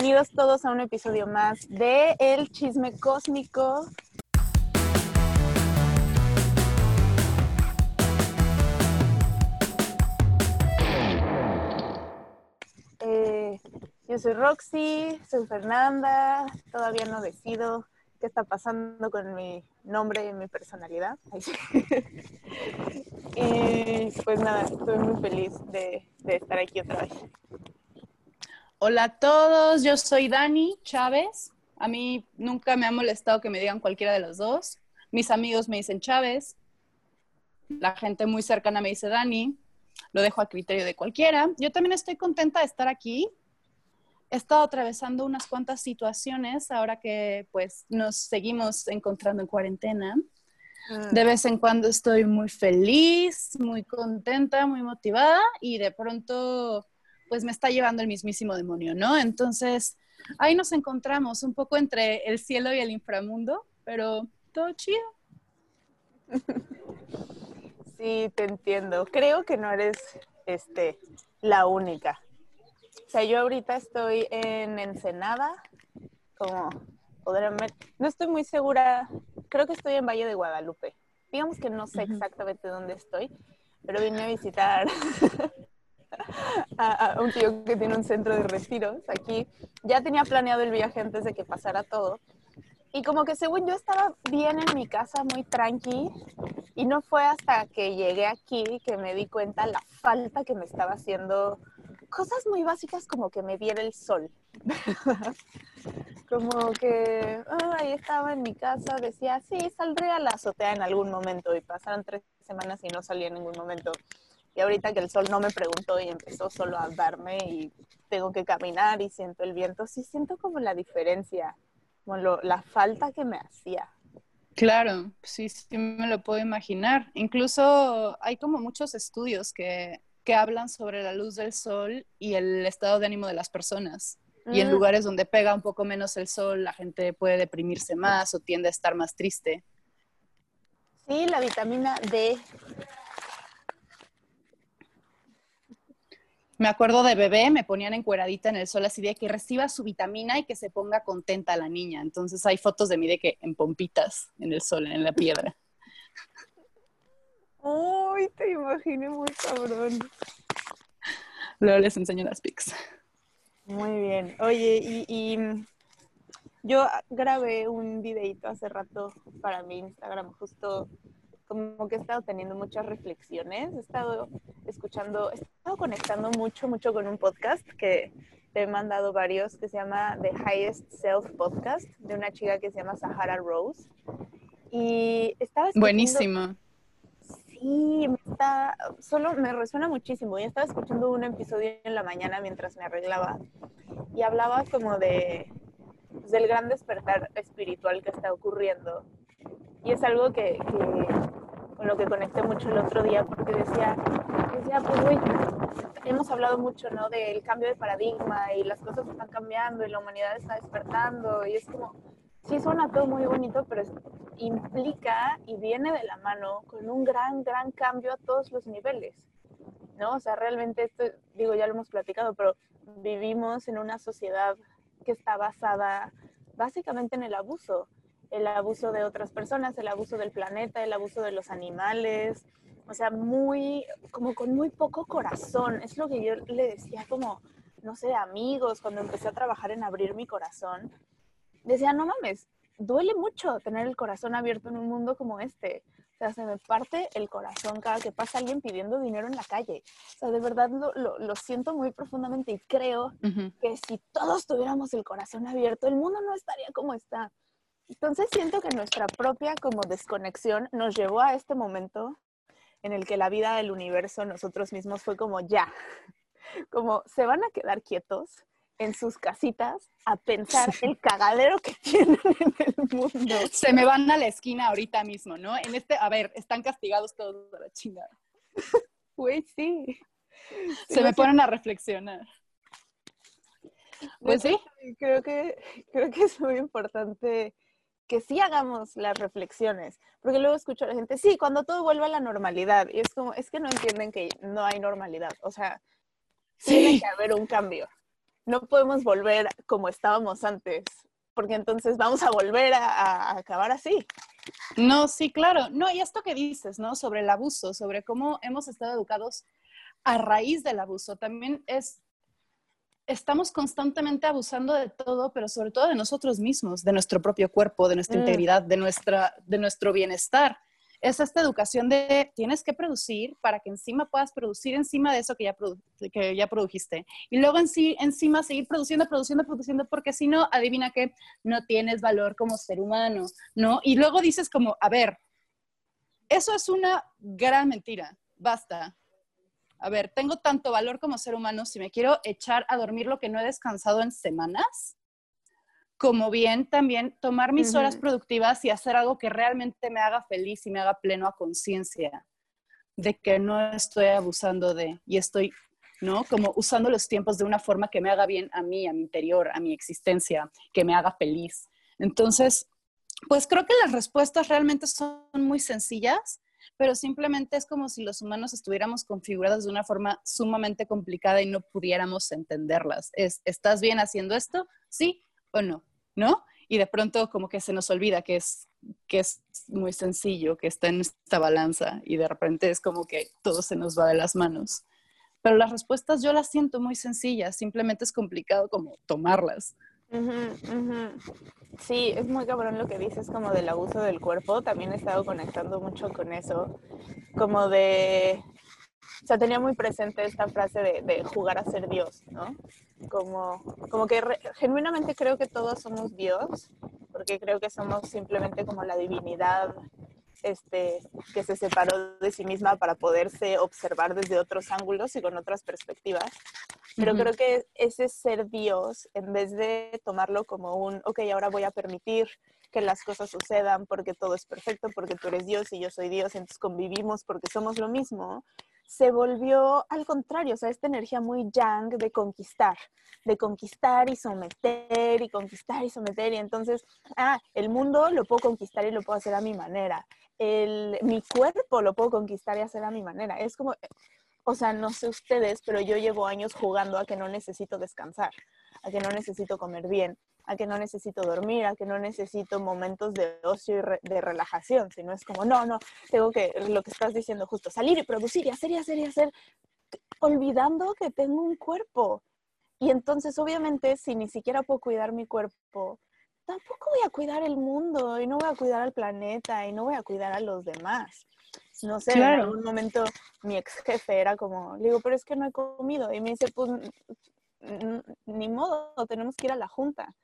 bienvenidos todos a un episodio más de El Chisme Cósmico. Eh, yo soy Roxy, soy Fernanda, todavía no decido qué está pasando con mi nombre y mi personalidad. y pues nada, estoy muy feliz de estar aquí otra vez. Hola a todos, yo soy Dani Chávez. A mí nunca me ha molestado que me digan cualquiera de los dos. Mis amigos me dicen Chávez. La gente muy cercana me dice Dani. Lo dejo a criterio de cualquiera. Yo también estoy contenta de estar aquí he estado atravesando unas cuantas situaciones ahora que pues nos seguimos encontrando en cuarentena. Ah. De vez en cuando estoy muy feliz, muy contenta, muy motivada y de pronto pues me está llevando el mismísimo demonio, ¿no? Entonces ahí nos encontramos un poco entre el cielo y el inframundo, pero todo chido. Sí, te entiendo. Creo que no eres este la única. O sea, yo ahorita estoy en Ensenada, como podrán ver. No estoy muy segura, creo que estoy en Valle de Guadalupe. Digamos que no sé exactamente dónde estoy, pero vine a visitar a, un tío que tiene un centro de retiros aquí. Ya tenía planeado el viaje antes de que pasara todo. Y como que según yo estaba bien en mi casa, muy tranqui, y no fue hasta que llegué aquí que me di cuenta la falta que me estaba haciendo cosas muy básicas como que me viera el sol. como que ahí estaba en mi casa, decía, sí, saldré a la azotea en algún momento y pasaron tres semanas y no salí en ningún momento. Y ahorita que el sol no me preguntó y empezó solo a darme y tengo que caminar y siento el viento, sí siento como la diferencia, como la falta que me hacía. Claro, sí, sí me lo puedo imaginar. Incluso hay como muchos estudios que que hablan sobre la luz del sol y el estado de ánimo de las personas. Y en mm. lugares donde pega un poco menos el sol, la gente puede deprimirse más o tiende a estar más triste. Sí, la vitamina D. Me acuerdo de bebé, me ponían encueradita en el sol así de que reciba su vitamina y que se ponga contenta la niña. Entonces hay fotos de mí de que en pompitas en el sol, en la piedra. Uy, te imaginé muy cabrón. Luego les enseño las pics. Muy bien. Oye, y, yo grabé un videito hace rato para mi Instagram, justo como que he estado teniendo muchas reflexiones, he estado escuchando, he estado conectando mucho, mucho con un podcast que te he mandado varios, que se llama The Highest Self Podcast, de una chica que se llama Sahara Rose. Y estaba Buenísimo Sí, me está, solo me resuena muchísimo. Yo estaba escuchando un episodio en la mañana mientras me arreglaba y hablaba como de pues, del gran despertar espiritual que está ocurriendo. Y es algo que, con lo que conecté mucho el otro día porque decía, decía pues güey, hemos hablado mucho, ¿no? Del cambio de paradigma y las cosas están cambiando y la humanidad está despertando y es como, sí suena todo muy bonito, pero implica y viene de la mano con un gran, gran cambio a todos los niveles, ¿no? O sea, realmente esto, digo, ya lo hemos platicado, pero vivimos en una sociedad que está basada básicamente en el abuso, el abuso de otras personas, el abuso del planeta, el abuso de los animales, o sea, muy, como con muy poco corazón. Es lo que yo le decía como, no sé, amigos, cuando empecé a trabajar en abrir mi corazón, decía, no mames, duele mucho tener el corazón abierto en un mundo como este. O sea, se me parte el corazón cada que pasa alguien pidiendo dinero en la calle. O sea, de verdad lo, lo, siento muy profundamente y creo que si todos tuviéramos el corazón abierto, el mundo no estaría como está. Entonces siento que nuestra propia como desconexión nos llevó a este momento en el que la vida del universo, nosotros mismos, fue como ya, como se van a quedar quietos en sus casitas a pensar el cagadero que tienen en el mundo. Se me van a la esquina ahorita mismo, ¿no? En este, a ver, están castigados todos de la chingada. Güey, sí. Se me ponen a reflexionar. Pues sí. Creo que, creo que es muy importante que sí hagamos las reflexiones, porque luego escucho a la gente, sí, cuando todo vuelve a la normalidad, y es como, es que no entienden que no hay normalidad, o sea, tiene que haber un cambio. no podemos volver como estábamos antes, porque entonces vamos a volver a, acabar así. No, sí, claro. No, y esto que dices, ¿no? Sobre el abuso, sobre cómo hemos estado educados a raíz del abuso, también es, estamos constantemente abusando de todo, pero sobre todo de nosotros mismos, de nuestro propio cuerpo, de nuestra mm. integridad, de, nuestra, de nuestro bienestar es esta educación de tienes que producir para que encima puedas producir encima de eso que ya, que ya produjiste. Y luego en sí, encima seguir produciendo, produciendo, produciendo, porque si no, adivina que no tienes valor como ser humano, ¿no? Y luego dices como, a ver, eso es una gran mentira, basta. A ver, tengo tanto valor como ser humano si me quiero echar a dormir lo que no he descansado en semanas como bien también tomar mis horas productivas y hacer algo que realmente me haga feliz y me haga pleno a conciencia de que no estoy abusando de y estoy, ¿no? Como usando los tiempos de una forma que me haga bien a mí, a mi interior, a mi existencia, que me haga feliz. Entonces, pues creo que las respuestas realmente son muy sencillas, pero simplemente es como si los humanos estuviéramos configurados de una forma sumamente complicada y no pudiéramos entenderlas. Es, ¿estás bien haciendo esto? Sí o no. ¿no? Y de pronto como que se nos olvida que es, que es muy sencillo, que está en esta balanza y de repente es como que todo se nos va de las manos. Pero las respuestas yo las siento muy sencillas, simplemente es complicado como tomarlas. Sí, es muy cabrón lo que dices como del abuso del cuerpo. También he estado conectando mucho con eso, como de o sea, tenía muy presente esta frase de, jugar a ser Dios, ¿no? Como, como que genuinamente creo que todos somos Dios, porque creo que somos simplemente como la divinidad este, que se separó de sí misma para poderse observar desde otros ángulos y con otras perspectivas. Pero creo que ese ser Dios, en vez de tomarlo como un, ok, ahora voy a permitir que las cosas sucedan porque todo es perfecto, porque tú eres Dios y yo soy Dios, entonces convivimos porque somos lo mismo, se volvió al contrario, o sea, esta energía muy yang de conquistar, de conquistar y someter y conquistar y someter. Y entonces, ah, el mundo lo puedo conquistar y lo puedo hacer a mi manera. El, mi cuerpo lo puedo conquistar y hacer a mi manera. Es como, o sea, no sé ustedes, pero yo llevo años jugando a que no necesito descansar, a que no necesito comer bien, a que no necesito dormir, a que no necesito momentos de ocio y de relajación, sino es como, no, no, tengo que, lo que estás diciendo justo, salir y producir y hacer y hacer y hacer, olvidando que tengo un cuerpo. Y entonces, obviamente, si ni siquiera puedo cuidar mi cuerpo, tampoco voy a cuidar el mundo y no voy a cuidar al planeta y no voy a cuidar a los demás. No sé, en algún momento mi ex jefe era como, le digo, pero es que no he comido. Y me dice, pues ni modo, tenemos que ir a la junta.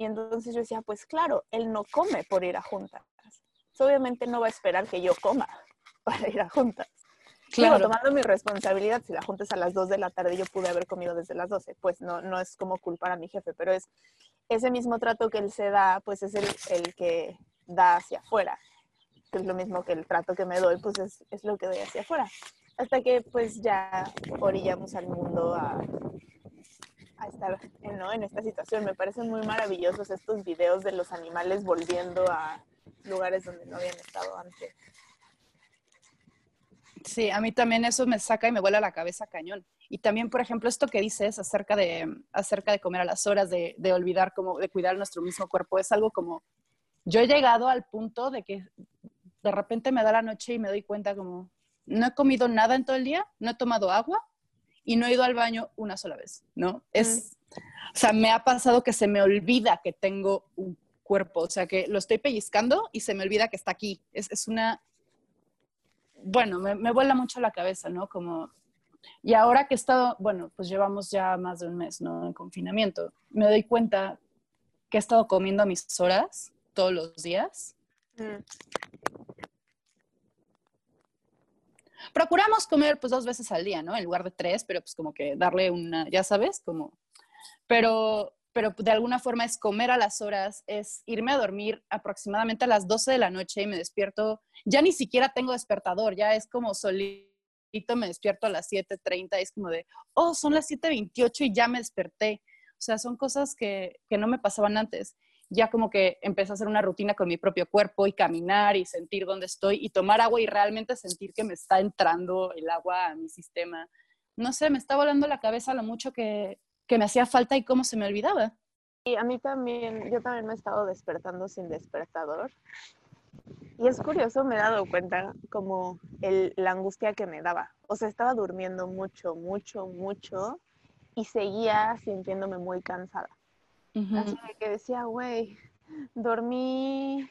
Y entonces yo decía, pues claro, él no come por ir a juntas. obviamente no va a esperar que yo coma para ir a juntas. Claro. tomando mi responsabilidad, si la junta es a las 2 de la tarde, yo pude haber comido desde las 12. Pues no, no es como culpar a mi jefe, pero es ese mismo trato que él se da, pues es el, el que da hacia afuera. Que es lo mismo que el trato que me doy, pues es, es lo que doy hacia afuera. Hasta que pues ya orillamos al mundo a a estar ¿no? en esta situación. Me parecen muy maravillosos estos videos de los animales volviendo a lugares donde no habían estado antes. Sí, a mí también eso me saca y me vuela la cabeza cañón. Y también, por ejemplo, esto que dices acerca de, acerca de comer a las horas, de, de olvidar, como, de cuidar nuestro mismo cuerpo, es algo como, yo he llegado al punto de que de repente me da la noche y me doy cuenta como, no he comido nada en todo el día, no he tomado agua, y no he ido al baño una sola vez, ¿no? Es, o sea, me ha pasado que se me olvida que tengo un cuerpo, o sea, que lo estoy pellizcando y se me olvida que está aquí. Es, es una, bueno, me, me, vuela mucho la cabeza, ¿no? Como, y ahora que he estado, bueno, pues llevamos ya más de un mes, ¿no? En confinamiento, me doy cuenta que he estado comiendo a mis horas todos los días. Mm. Procuramos comer pues dos veces al día, ¿no? En lugar de tres, pero pues como que darle una, ya sabes, como, pero, pero de alguna forma es comer a las horas, es irme a dormir aproximadamente a las 12 de la noche y me despierto, ya ni siquiera tengo despertador, ya es como solito me despierto a las 7.30, es como de, oh, son las 7.28 y ya me desperté. O sea, son cosas que, que no me pasaban antes ya como que empecé a hacer una rutina con mi propio cuerpo y caminar y sentir dónde estoy y tomar agua y realmente sentir que me está entrando el agua a mi sistema. No sé, me está volando la cabeza lo mucho que, que me hacía falta y cómo se me olvidaba. Y a mí también, yo también me he estado despertando sin despertador. Y es curioso, me he dado cuenta como el, la angustia que me daba. O sea, estaba durmiendo mucho, mucho, mucho y seguía sintiéndome muy cansada. Así que decía, güey, dormí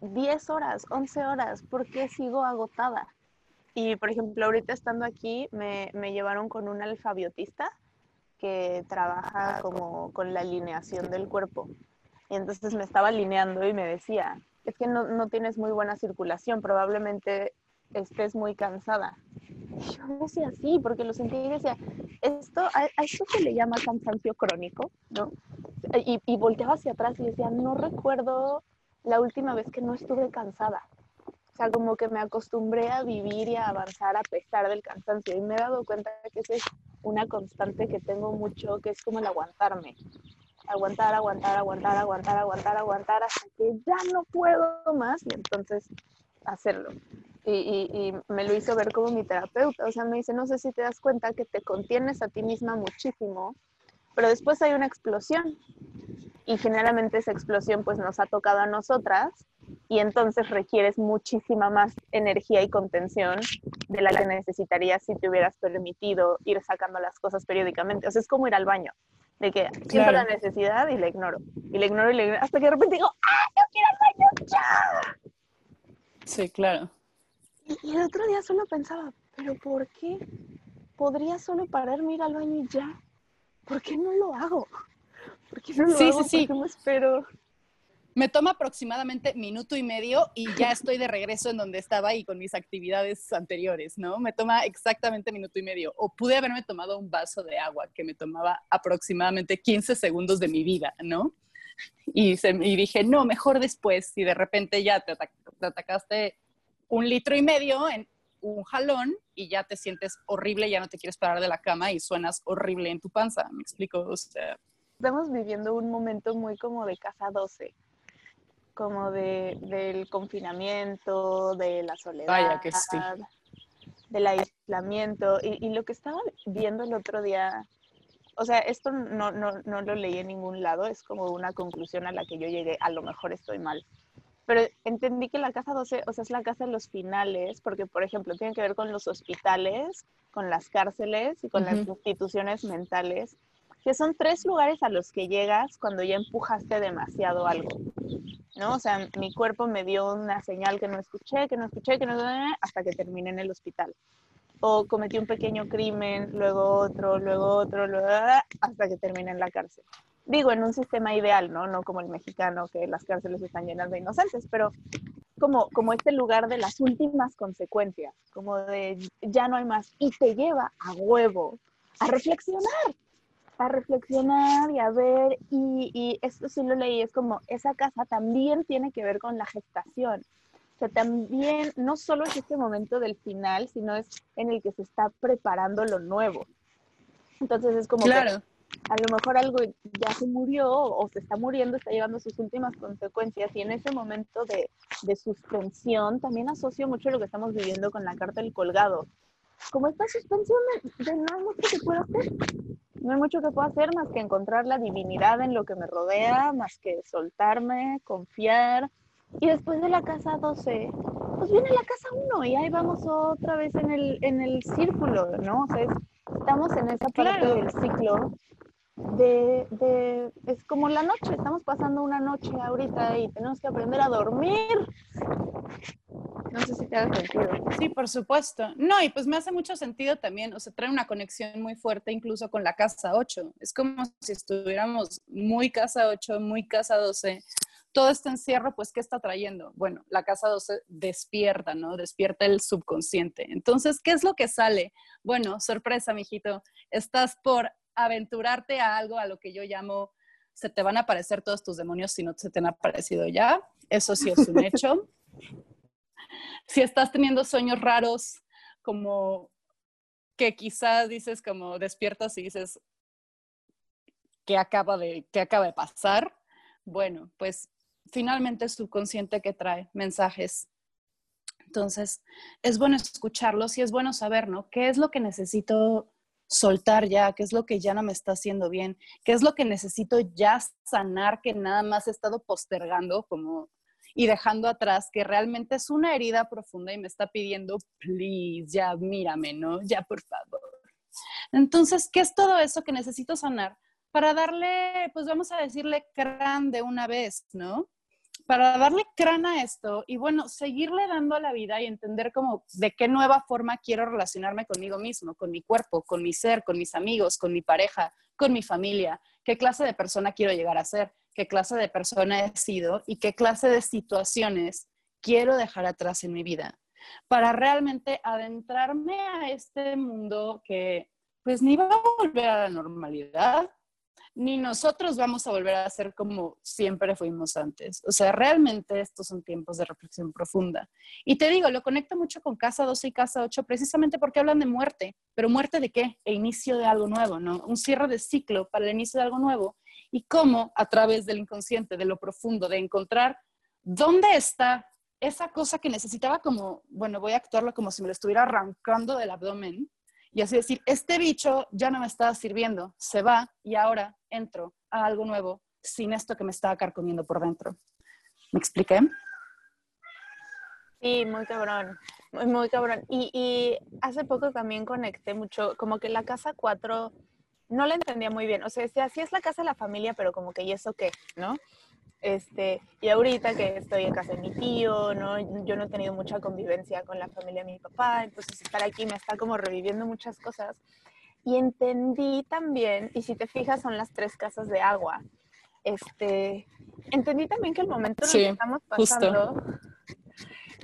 10 horas, 11 horas, ¿por qué sigo agotada? Y por ejemplo, ahorita estando aquí, me, me llevaron con un alfabiotista que trabaja como con la alineación del cuerpo. Y entonces me estaba alineando y me decía, es que no, no tienes muy buena circulación, probablemente estés muy cansada. Yo decía sí, porque lo sentí y decía, esto, a, esto se le llama cansancio crónico, ¿no? Y, y volteaba hacia atrás y decía, no recuerdo la última vez que no estuve cansada. O sea, como que me acostumbré a vivir y a avanzar a pesar del cansancio. Y me he dado cuenta que esa es una constante que tengo mucho, que es como el aguantarme aguantar, aguantar, aguantar, aguantar, aguantar, aguantar, hasta que ya no puedo más y entonces hacerlo. Y, y, me lo hizo ver como mi terapeuta, o sea, me dice, no sé si te das cuenta que te contienes a ti misma muchísimo, pero después hay una explosión y generalmente esa explosión pues nos ha tocado a nosotras y entonces requieres muchísima más energía y contención de la que necesitarías si te hubieras permitido ir sacando las cosas periódicamente. O sea, es como ir al baño de que siento la necesidad y la ignoro. Y la ignoro y la ignoro hasta que de repente digo, ¡ah, yo quiero al baño ya! Sí, claro. Y, el otro día solo pensaba, ¿pero por qué podría solo pararme ir al baño y ya? ¿Por qué no lo hago? ¿Por qué no lo sí, hago? Sí, sí, ¿Por qué me espero? me toma aproximadamente minuto y medio y ya estoy de regreso en donde estaba y con mis actividades anteriores, ¿no? Me toma exactamente minuto y medio. O pude haberme tomado un vaso de agua que me tomaba aproximadamente 15 segundos de mi vida, ¿no? Y, se, y dije, no, mejor después. Y de repente ya te, te atacaste un litro y medio en un jalón y ya te sientes horrible, ya no te quieres parar de la cama y suenas horrible en tu panza. ¿Me explico? O sea, Estamos viviendo un momento muy como de casa 12 como de, del confinamiento, de la soledad, del aislamiento. Y, y, lo que estaba viendo el otro día, o sea, esto no, no, no lo leí en ningún lado, es como una conclusión a la que yo llegué, a lo mejor estoy mal. Pero entendí que la casa 12, o sea, es la casa de los finales, porque, por ejemplo, tiene que ver con los hospitales, con las cárceles y con las instituciones mentales, que son tres lugares a los que llegas cuando ya empujaste demasiado algo. ¿no? O sea, mi cuerpo me dio una señal que no escuché, que no escuché, que no hasta que terminé en el hospital. O cometí un pequeño crimen, luego otro, luego otro, hasta que terminé en la cárcel. Digo, en un sistema ideal, ¿no? No como el mexicano, que las cárceles están llenas de inocentes, pero como, como este lugar de las últimas consecuencias, como de ya no hay más, y te lleva a huevo a reflexionar, a reflexionar y a ver, y, y, esto sí lo leí, es como esa casa también tiene que ver con la gestación. O sea, también no solo es este momento del final, sino es en el que se está preparando lo nuevo. Entonces es como claro. que a lo mejor algo ya se murió o se está muriendo, está llevando sus últimas consecuencias y en ese momento de, de suspensión también asocio mucho lo que estamos viviendo con la carta del colgado. Como esta suspensión de, no hay mucho que pueda hacer, no hay mucho que puedo hacer más que encontrar la divinidad en lo que me rodea, más que soltarme, confiar. Y después de la casa 12, pues viene la casa 1 y ahí vamos otra vez en el, en el círculo, ¿no? O sea, estamos en esa parte claro. del ciclo de, de, es como la noche, estamos pasando una noche ahorita y tenemos que aprender a dormir. No sé si te hace sentido. Sí, por supuesto. No, y pues me hace mucho sentido también, o sea, trae una conexión muy fuerte incluso con la casa 8. Es como si estuviéramos muy casa 8, muy casa 12. Todo este encierro, pues, ¿qué está trayendo? Bueno, la casa 12 despierta, ¿no? Despierta el subconsciente. Entonces, ¿qué es lo que sale? Bueno, sorpresa, mijito. Estás por aventurarte a algo a lo que yo llamo se te van a aparecer todos tus demonios si no se te han aparecido ya. Eso sí es un hecho. si estás teniendo sueños raros, como que quizás dices como despiertas y dices, ¿qué acaba de, qué acaba de pasar? Bueno, pues finalmente es subconsciente que trae mensajes. Entonces, es bueno escucharlos y es bueno saber, ¿no? ¿Qué es lo que necesito soltar ya, qué es lo que ya no me está haciendo bien, qué es lo que necesito ya sanar que nada más he estado postergando como y dejando atrás que realmente es una herida profunda y me está pidiendo, please, ya mírame, ¿no? Ya por favor. Entonces, ¿qué es todo eso que necesito sanar? Para darle, pues vamos a decirle crán de una vez, ¿no? Para darle crán a esto y bueno, seguirle dando a la vida y entender como de qué nueva forma quiero relacionarme conmigo mismo, con mi cuerpo, con mi ser, con mis amigos, con mi pareja, con mi familia, qué clase de persona quiero llegar a ser qué clase de persona he sido y qué clase de situaciones quiero dejar atrás en mi vida. Para realmente adentrarme a este mundo que pues ni va a volver a la normalidad, ni nosotros vamos a volver a ser como siempre fuimos antes. O sea, realmente estos son tiempos de reflexión profunda. Y te digo, lo conecto mucho con Casa 12 y Casa 8 precisamente porque hablan de muerte, pero muerte de qué? E inicio de algo nuevo, ¿no? Un cierre de ciclo para el inicio de algo nuevo y cómo a través del inconsciente, de lo profundo, de encontrar dónde está esa cosa que necesitaba como, bueno, voy a actuarlo como si me lo estuviera arrancando del abdomen y así decir, este bicho ya no me está sirviendo, se va y ahora entro a algo nuevo sin esto que me estaba carcomiendo por dentro. ¿Me expliqué? Sí, muy cabrón, muy, muy cabrón. Y, y hace poco también conecté mucho, como que la casa 4 no la entendía muy bien. O sea, decía, sí es la casa de la familia, pero como que, ¿y eso qué? ¿No? Este, y ahorita que estoy en casa de mi tío, ¿no? Yo no he tenido mucha convivencia con la familia de mi papá, entonces estar aquí me está como reviviendo muchas cosas. Y entendí también, y si te fijas, son las tres casas de agua. Este, entendí también que el momento en el que estamos pasando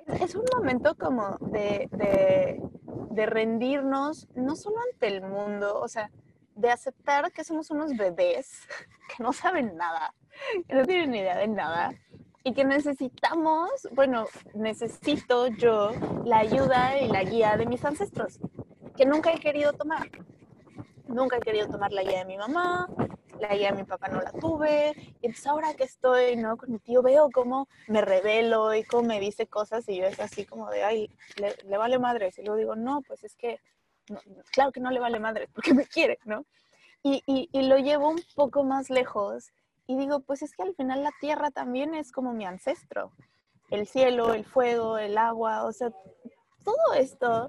es un momento como de, de, de rendirnos, no solo ante el mundo, o sea, de aceptar que somos unos bebés que no saben nada, que no tienen ni idea de nada y que necesitamos, bueno, necesito yo la ayuda y la guía de mis ancestros, que nunca he querido tomar. Nunca he querido tomar la guía de mi mamá, la guía de mi papá no la tuve, y entonces ahora que estoy, ¿no? Con mi tío veo cómo me revelo y cómo me dice cosas y yo es así como de, ay, le, le vale madre. Y luego digo, no, pues es que claro que no le vale madre porque me quiere, ¿no? Y, y, lo llevo un poco más lejos y digo, pues es que al final la tierra también es como mi ancestro. El cielo, el fuego, el agua, o sea, todo esto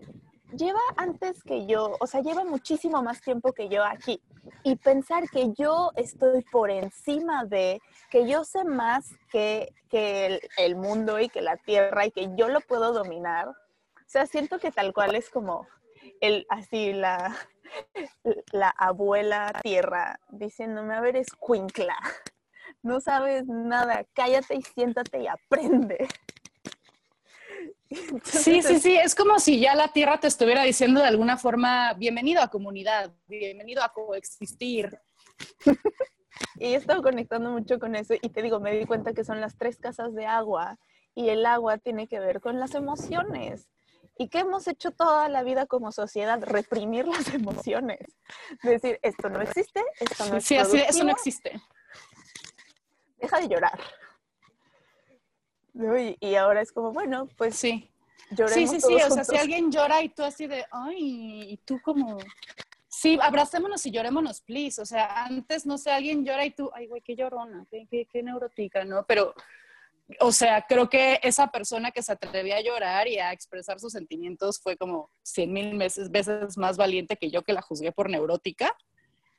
lleva antes que yo, o sea, lleva muchísimo más tiempo que yo aquí. Y pensar que yo estoy por encima de, que yo sé más que, que el, el, mundo y que la tierra y que yo lo puedo dominar. O sea, siento que tal cual es como el, así la, la abuela tierra diciéndome, a ver, escuincla, no sabes nada, cállate y siéntate y aprende. sí, sí, sí, es como si ya la tierra te estuviera diciendo de alguna forma, bienvenido a comunidad, bienvenido a coexistir. y he estado conectando mucho con eso y te digo, me di cuenta que son las tres casas de agua y el agua tiene que ver con las emociones. ¿Y qué hemos hecho toda la vida como sociedad? Reprimir las emociones. Decir, esto no existe, esto no es Sí, así, eso no existe. Deja de llorar. Y, ahora es como, bueno, pues sí. sí, sí, sí, o sea, si alguien llora y tú así de, ay, y tú como, sí, abracémonos y llorémonos, please. O sea, antes, no sé, alguien llora y tú, ay, güey, qué llorona, qué, qué, qué neurótica, ¿no? Pero o sea, creo que esa persona que se atrevía a llorar y a expresar sus sentimientos fue como cien mil veces, más valiente que yo que la juzgué por neurótica.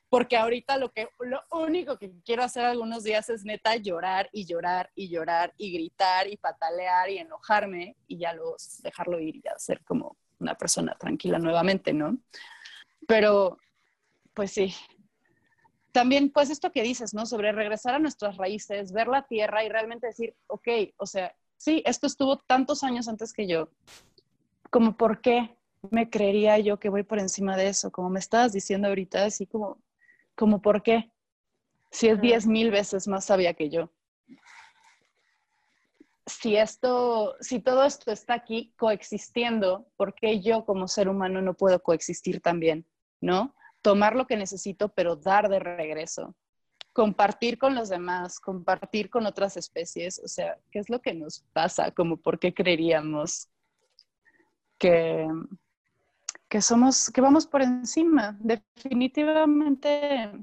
Porque ahorita lo, que, lo único que quiero hacer algunos días es neta llorar y llorar y llorar y gritar y patalear y enojarme y ya los dejarlo ir y ya ser como una persona tranquila nuevamente, ¿no? Pero, pues sí, también, pues esto que dices, ¿no? Sobre regresar a nuestras raíces, ver la tierra y realmente decir, ok, o sea, sí, esto estuvo tantos años antes que yo, como por qué me creería yo que voy por encima de eso, como me estabas diciendo ahorita, así como, como por qué, si es diez mil veces más sabia que yo. Si esto, si todo esto está aquí coexistiendo, ¿por qué yo como ser humano no puedo coexistir también? ¿No? Tomar lo que necesito, pero dar de regreso. Compartir con los demás, compartir con otras especies. O sea, ¿qué es lo que nos pasa? Como por qué creeríamos que, que somos, que vamos por encima. Definitivamente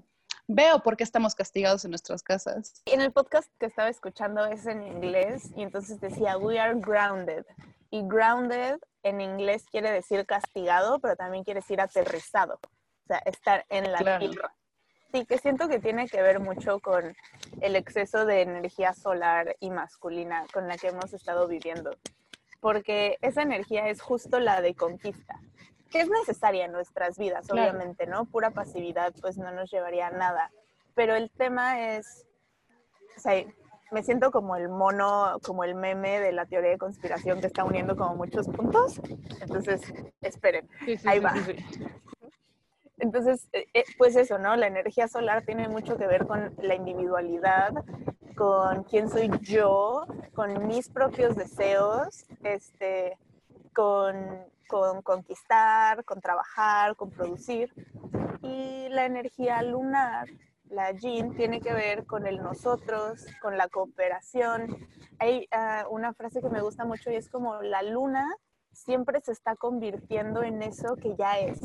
veo por qué estamos castigados en nuestras casas. En el podcast que estaba escuchando es en inglés y entonces decía, we are grounded. Y grounded en inglés quiere decir castigado, pero también quiere decir aterrizado. O sea, estar en la tierra. Sí, que siento que tiene que ver mucho con el exceso de energía solar y masculina con la que hemos estado viviendo. Porque esa energía es justo la de conquista que es necesaria en nuestras vidas, obviamente, ¿no? Pura pasividad pues no nos llevaría a nada. Pero el tema es, o sea, me siento como el mono, como el meme de la teoría de conspiración que está uniendo como muchos puntos. Entonces, esperen, ahí va. Entonces, eh, eh, pues eso, ¿no? La energía solar tiene mucho que ver con la individualidad, con quién soy yo, con mis propios deseos, este, con con conquistar, con trabajar, con producir. Y la energía lunar, la yin, tiene que ver con el nosotros, con la cooperación. Hay ah, una frase que me gusta mucho y es como la luna siempre se está convirtiendo en eso que ya es.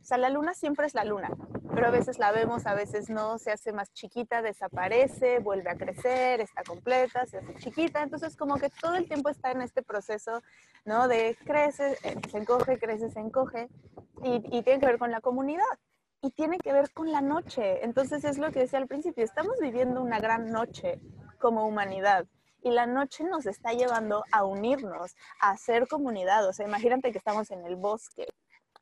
O sea, la luna siempre es la luna, pero a veces la vemos, a veces no, se hace más chiquita, desaparece, vuelve a crecer, está completa, se hace chiquita, entonces como que todo el tiempo está en este proceso, ¿no? De crece, eh, se encoge, crece, se encoge, y, y tiene que ver con la comunidad y tiene que ver con la noche. Entonces es lo que decía al principio, estamos viviendo una gran noche como humanidad y la noche nos está llevando a unirnos, a hacer comunidad. O sea, imagínate que estamos en el bosque.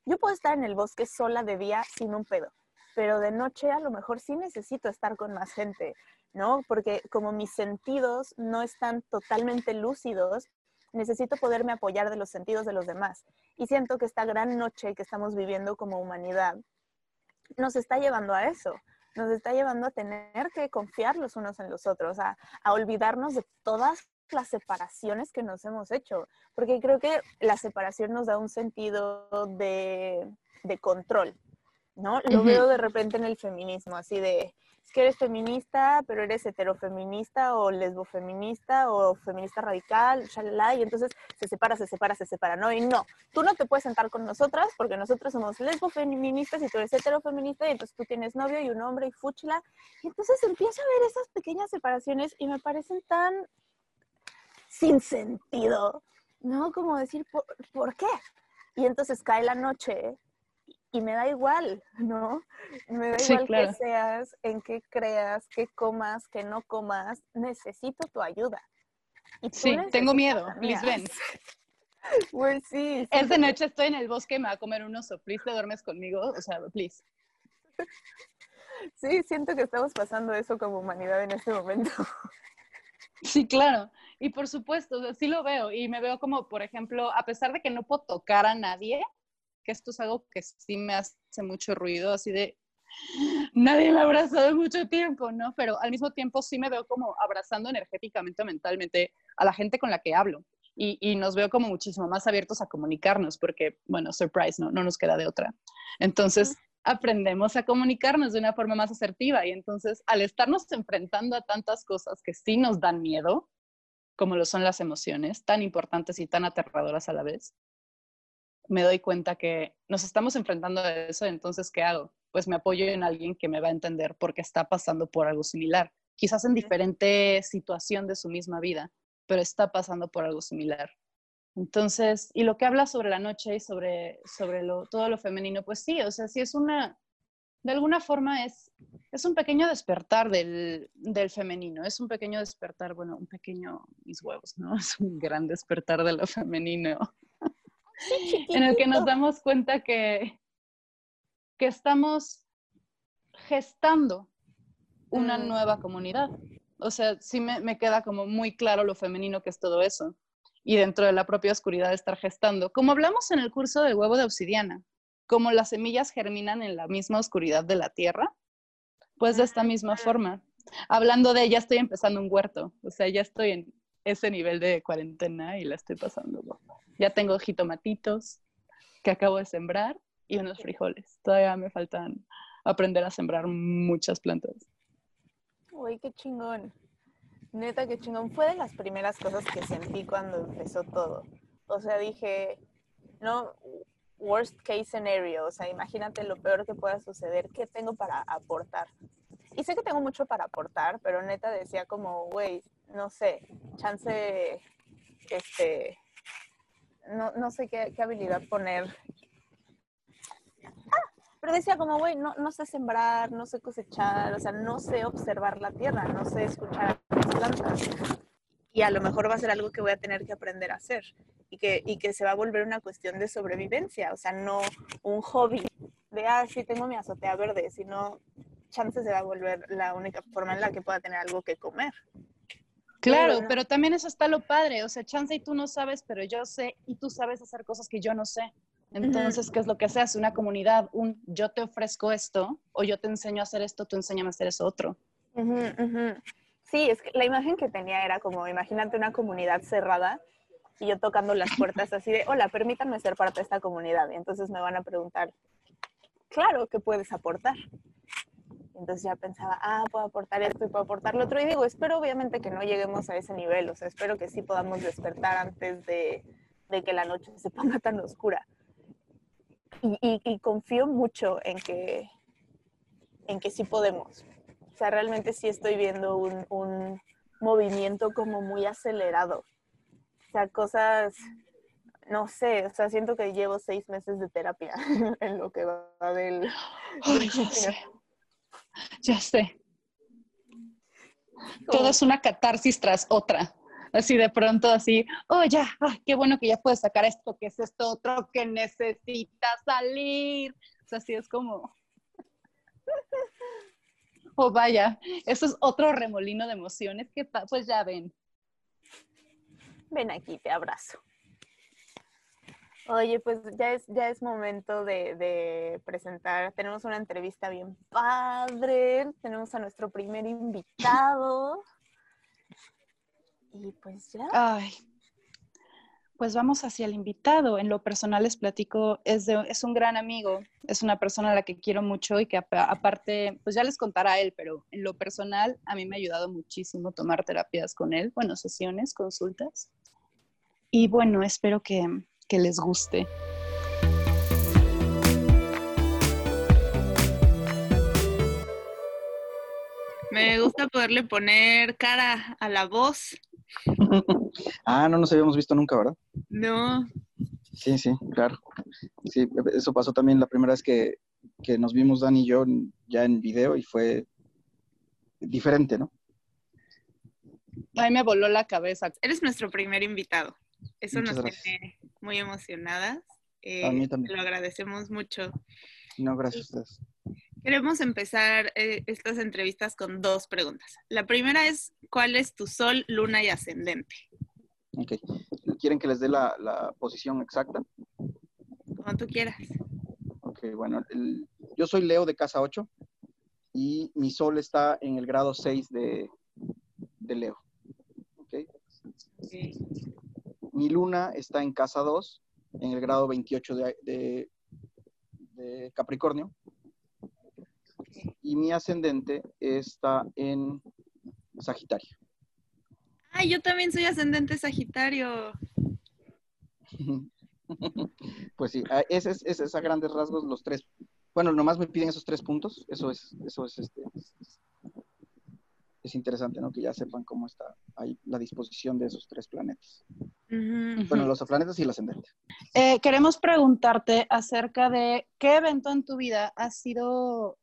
Yo puedo estar en el bosque sola de día sin un pedo, pero de noche a lo mejor sí necesito estar con más gente, ¿no? Porque como mis sentidos no están totalmente lúcidos, necesito poderme apoyar de los sentidos de los demás. Y siento que esta gran noche que estamos viviendo como humanidad nos está llevando a eso nos está llevando a tener que confiar los unos en los otros, a, olvidarnos de todas las separaciones que nos hemos hecho, porque creo que la separación nos da un sentido de, de control, ¿no? Lo veo de repente en el feminismo, así de, es que eres feminista, pero eres heterofeminista o lesbofeminista o feminista radical, y entonces se separa, se separa, se separa, ¿no? Y no, tú no te puedes sentar con nosotras porque nosotros somos lesbofeministas y tú eres heterofeminista y entonces tú tienes novio y un hombre y fúchila. Y entonces empiezo a ver esas pequeñas separaciones y me parecen tan sin sentido, ¿no? Como decir, ¿por, ¿por qué? Y entonces cae la noche y me da igual, ¿no? Me da igual que seas, en qué creas, qué comas, qué no comas, necesito tu ayuda. sí, tengo miedo, please ven. Pues sí, Es de noche, estoy en el bosque, me va a comer un oso, please, te duermes conmigo, o sea, please. Sí, siento que estamos pasando eso como humanidad en este momento. Sí, claro. Y por supuesto, sí lo veo. Y me veo como, por ejemplo, a pesar de que no puedo tocar a nadie, que esto es algo que sí me hace mucho ruido, así de, nadie me ha abrazado en mucho tiempo, ¿no? Pero al mismo tiempo sí me veo como abrazando energéticamente, mentalmente a la gente con la que hablo. Y, nos veo como muchísimo más abiertos a comunicarnos, porque, bueno, surprise, no, no nos queda de otra. Entonces, aprendemos a comunicarnos de una forma más asertiva y entonces al estarnos enfrentando a tantas cosas que sí nos dan miedo, como lo son las emociones, tan importantes y tan aterradoras a la vez, me doy cuenta que nos estamos enfrentando a eso, entonces, ¿qué hago? Pues me apoyo en alguien que me va a entender porque está pasando por algo similar, quizás en diferente situación de su misma vida, pero está pasando por algo similar. Entonces, y lo que habla sobre la noche y sobre, sobre lo, todo lo femenino, pues sí, o sea, sí es una, de alguna forma es, es un pequeño despertar del, del, femenino, es un pequeño despertar, bueno, un pequeño, mis huevos, ¿no? Es un gran despertar de lo femenino en el que nos damos cuenta que, que estamos gestando una mm. nueva comunidad. O sea, sí me, me, queda como muy claro lo femenino que es todo eso. Y dentro de la propia oscuridad estar gestando. Como hablamos en el curso del huevo de obsidiana, como las semillas germinan en la misma oscuridad de la tierra, pues de esta misma forma. Hablando de, ya estoy empezando un huerto, o sea, ya estoy en ese nivel de cuarentena y la estoy pasando. Ya tengo jitomatitos que acabo de sembrar y unos frijoles. Todavía me faltan aprender a sembrar muchas plantas. Uy, qué chingón. Neta, qué chingón. Fue de las primeras cosas que sentí cuando empezó todo. O sea, dije, no, worst case scenario, o sea, imagínate lo peor que pueda suceder, ¿qué tengo para aportar? Y sé que tengo mucho para aportar, pero neta decía como, güey, no sé, chance, este, no, no sé qué, habilidad poner. Ah, pero decía como, güey, no, no sé sembrar, no sé cosechar, o sea, no sé observar la tierra, no sé escuchar las plantas. Y a lo mejor va a ser algo que voy a tener que aprender a hacer y que, y que se va a volver una cuestión de sobrevivencia, o sea, no un hobby de, ah, sí, tengo mi azotea verde, sino chance se va a volver la única forma en la que pueda tener algo que comer. Claro, pero también eso está lo padre, o sea, chance y tú no sabes, pero yo sé y tú sabes hacer cosas que yo no sé. Entonces, ¿qué es lo que se hace? Una comunidad, un yo te ofrezco esto o yo te enseño a hacer esto, tú enséñame a hacer eso otro. Sí, es que la imagen que tenía era como, imagínate una comunidad cerrada y yo tocando las puertas así de, hola, permítanme ser parte de esta comunidad. Y entonces me van a preguntar, claro, ¿qué puedes aportar? Entonces ya pensaba, ah, puedo aportar esto y puedo aportar lo otro. Y digo, espero obviamente que no lleguemos a ese nivel, o sea, espero que sí podamos despertar antes de, de que la noche se ponga tan oscura. Y, y, confío mucho en que, en que sí podemos. O sea, realmente sí estoy viendo un, un movimiento como muy acelerado. O sea, cosas, no sé, o sea, siento que llevo seis meses de terapia en lo que va del... Ay, ya sé. Todo es una catarsis tras otra. Así de pronto, así, oh, ya, qué bueno que ya puedes sacar esto, que es esto otro que necesita salir. O sea, así es como. Oh, vaya, eso es otro remolino de emociones que, pues ya ven. Ven aquí, te abrazo. Oye, pues ya es, ya es momento de, presentar. Tenemos una entrevista bien padre. Tenemos a nuestro primer invitado. Y pues ya. Ay, pues vamos hacia el invitado. En lo personal les platico, es, es un gran amigo, es una persona a la que quiero mucho y que aparte, pues ya les contará él, pero en lo personal a mí me ha ayudado muchísimo tomar terapias con él, bueno, sesiones, consultas. Y bueno, espero que, que les guste. Me gusta poderle poner cara a la voz. ah, no nos habíamos visto nunca, ¿verdad? No. Sí, sí, claro. Sí, eso pasó también la primera vez que, que nos vimos Dani y yo ya en video y fue diferente, ¿no? Ay, me voló la cabeza. Eres nuestro primer invitado. Eso nos tiene muy emocionadas. Eh, a mí también. Lo agradecemos mucho. No, gracias a ustedes. Queremos empezar eh, estas entrevistas con dos preguntas. La primera es, ¿cuál es tu sol, luna y ascendente? Ok. ¿Quieren que les dé la, posición exacta? Como tú quieras. Ok, bueno. yo soy Leo de casa 8 y mi sol está en el grado 6 de, de Leo. Ok. okay. Mi luna está en casa 2, en el grado 28 de, Capricornio. Y mi ascendente está en Sagitario. Ay, yo también soy ascendente Sagitario. pues sí, ese es, a grandes rasgos los tres. Bueno, nomás me piden esos tres puntos. Eso es, eso es este, es interesante, ¿no? Que ya sepan cómo está ahí la disposición de esos tres planetas. Bueno, los planetas y el ascendente. Eh, queremos preguntarte acerca de qué evento en tu vida ha sido,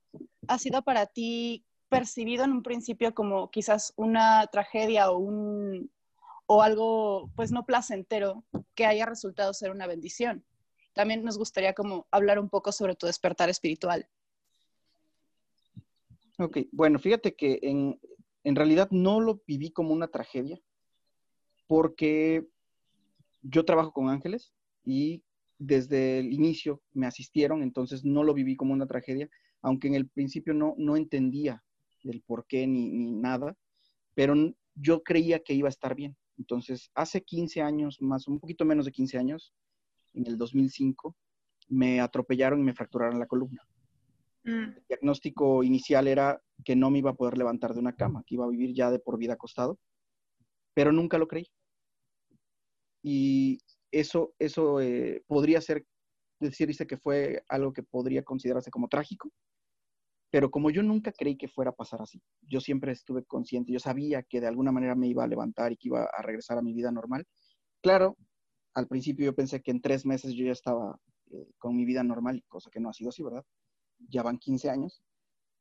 ha sido para ti percibido en un principio como quizás una tragedia o un o algo pues no placentero que haya resultado ser una bendición. También nos gustaría como hablar un poco sobre tu despertar espiritual. Ok, bueno, fíjate que en, en realidad no lo viví como una tragedia, porque yo trabajo con ángeles y desde el inicio me asistieron, entonces no lo viví como una tragedia, aunque en el principio no, no entendía el por qué ni, ni nada, pero yo creía que iba a estar bien. Entonces, hace 15 años, más, un poquito menos de 15 años, en el 2005, me atropellaron y me fracturaron la columna. Mm. El diagnóstico inicial era que no me iba a poder levantar de una cama, que iba a vivir ya de por vida acostado, pero nunca lo creí. Y eso, eso eh, podría ser decir dice que fue algo que podría considerarse como trágico, pero como yo nunca creí que fuera a pasar así, yo siempre estuve consciente, yo sabía que de alguna manera me iba a levantar y que iba a regresar a mi vida normal. Claro, al principio yo pensé que en tres meses yo ya estaba eh, con mi vida normal, cosa que no ha sido así, ¿verdad? Ya van 15 años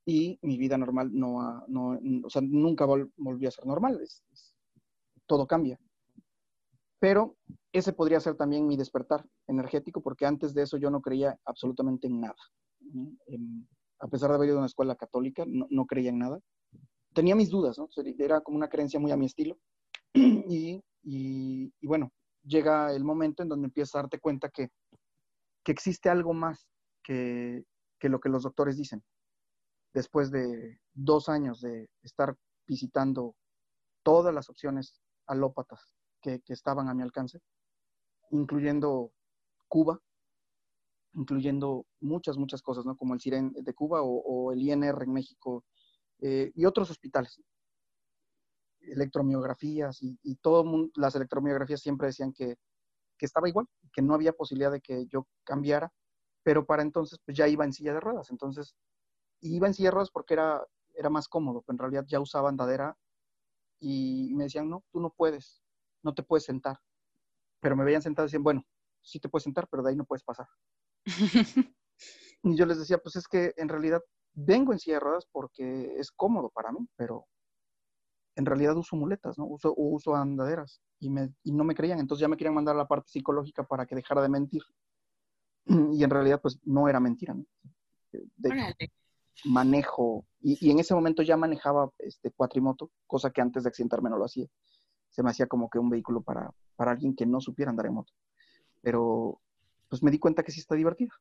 y mi vida normal no, ha, no o sea, nunca volvió a ser normal, todo cambia. Pero ese podría ser también mi despertar energético, porque antes de eso yo no creía absolutamente en nada. A pesar de haber ido a una escuela católica, no, creía en nada. Tenía mis dudas, ¿no? Era como una creencia muy a mi estilo. y, bueno, llega el momento en donde empiezas a darte cuenta que, que existe algo más que, que lo que los doctores dicen. Después de dos años de estar visitando todas las opciones alópatas que, estaban a mi alcance, incluyendo Cuba, incluyendo muchas, muchas cosas, ¿no? Como el CIREN de Cuba o, el INR en México eh, y otros hospitales. Electromiografías y, y todo mundo, las electromiografías siempre decían que, que, estaba igual, que no había posibilidad de que yo cambiara, pero para entonces pues ya iba en silla de ruedas. Entonces, iba en silla de ruedas porque era, era más cómodo, pero en realidad ya usaba andadera y me decían, no, tú no puedes, no te puedes sentar. Pero me veían sentado y decían, bueno, sí te puedes sentar, pero de ahí no puedes pasar. y yo les decía, pues es que en realidad vengo en silla de ruedas porque es cómodo para mí, pero en realidad uso muletas, ¿no? Uso, uso andaderas y, me, y no me creían, entonces ya me querían mandar a la parte psicológica para que dejara de mentir. Y en realidad, pues no era mentira, ¿no? De manejo, y, y, en ese momento ya manejaba este cuatrimoto, cosa que antes de accidentarme no lo hacía se me hacía como que un vehículo para, para alguien que no supiera andar en moto. Pero pues me di cuenta que sí está divertido.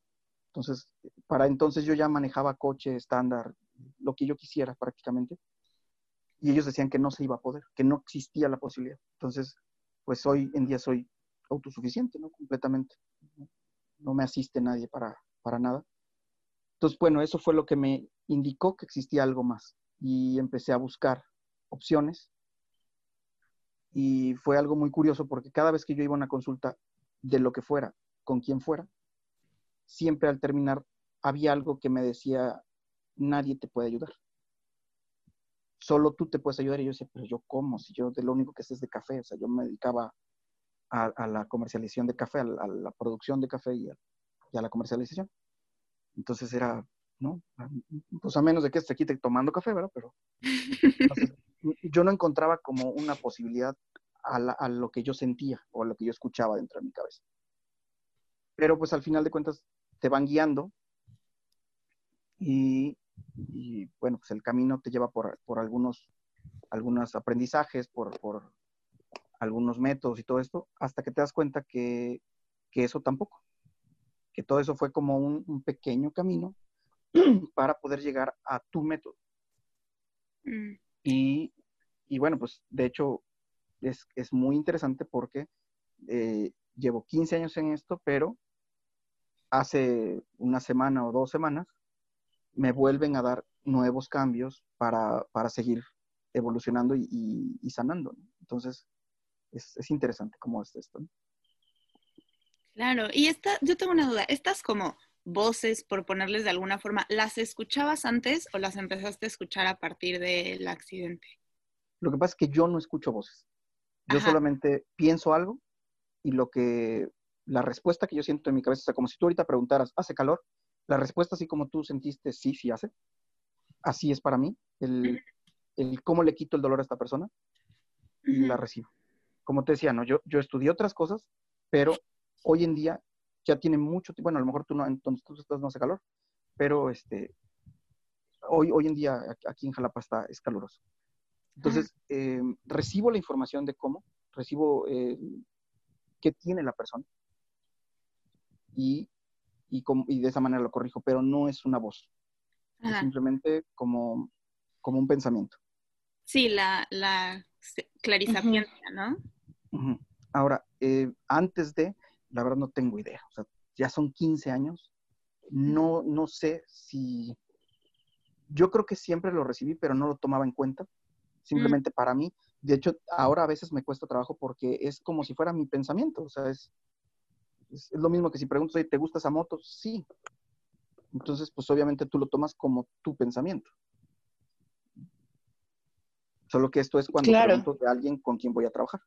Entonces, para entonces yo ya manejaba coche estándar, lo que yo quisiera prácticamente. Y ellos decían que no se iba a poder, que no existía la posibilidad. Entonces, pues hoy en día soy autosuficiente, ¿no? Completamente. No me asiste nadie para, para nada. Entonces, bueno, eso fue lo que me indicó que existía algo más. Y empecé a buscar opciones y fue algo muy curioso porque cada vez que yo iba a una consulta de lo que fuera, con quien fuera, siempre al terminar había algo que me decía, nadie te puede ayudar. Solo tú te puedes ayudar. Y yo decía, pero yo cómo, si yo de lo único que sé es de café, o sea, yo me dedicaba a, la comercialización de café, a la, producción de café y a, la comercialización. Entonces era, ¿no? Pues a menos de que esté aquí tomando café, ¿verdad? Pero yo no encontraba como una posibilidad a, lo que yo sentía o a lo que yo escuchaba dentro de mi cabeza. Pero pues al final de cuentas te van guiando y, bueno, pues el camino te lleva por, algunos, algunos aprendizajes, por, algunos métodos y todo esto, hasta que te das cuenta que, eso tampoco, que todo eso fue como un, pequeño camino para poder llegar a tu método. Mm. Y, bueno, pues de hecho es, muy interesante porque eh, llevo 15 años en esto, pero hace una semana o dos semanas me vuelven a dar nuevos cambios para, seguir evolucionando y, sanando. Entonces, es, interesante cómo es esto. Claro, y esta, yo tengo una duda, estas como voces, por ponerles de alguna forma, ¿las escuchabas antes o las empezaste a escuchar a partir del accidente? Lo que pasa es que yo no escucho voces. Yo solamente pienso algo y lo que, la respuesta que yo siento en mi cabeza, o sea, como si tú ahorita preguntaras, ¿hace calor? La respuesta, así como tú sentiste, sí, sí hace. Así es para mí. El, el cómo le quito el dolor a esta persona y la recibo. Como te decía, ¿no? Yo, yo estudié otras cosas, pero hoy en día ya tiene mucho tiempo, bueno, a lo mejor tú no, entonces tú estás no hace calor, pero este, hoy, hoy en día aquí en Jalapa está, es caluroso. Entonces, eh, recibo la información de cómo, recibo eh, qué tiene la persona y, y, de esa manera lo corrijo, pero no es una voz, es simplemente como, como un pensamiento. Sí, la, la clarización, ¿no? Ahora, eh, antes de, la verdad no tengo idea. O sea, ya son 15 años. No, no sé si... Yo creo que siempre lo recibí, pero no lo tomaba en cuenta. Simplemente para mí. De hecho, ahora a veces me cuesta trabajo porque es como si fuera mi pensamiento. O sea, es... Es, lo mismo que si preguntas, ¿te gusta esa moto? Sí. Entonces, pues obviamente tú lo tomas como tu pensamiento. Solo que esto es cuando pregunto de alguien con quien voy a trabajar.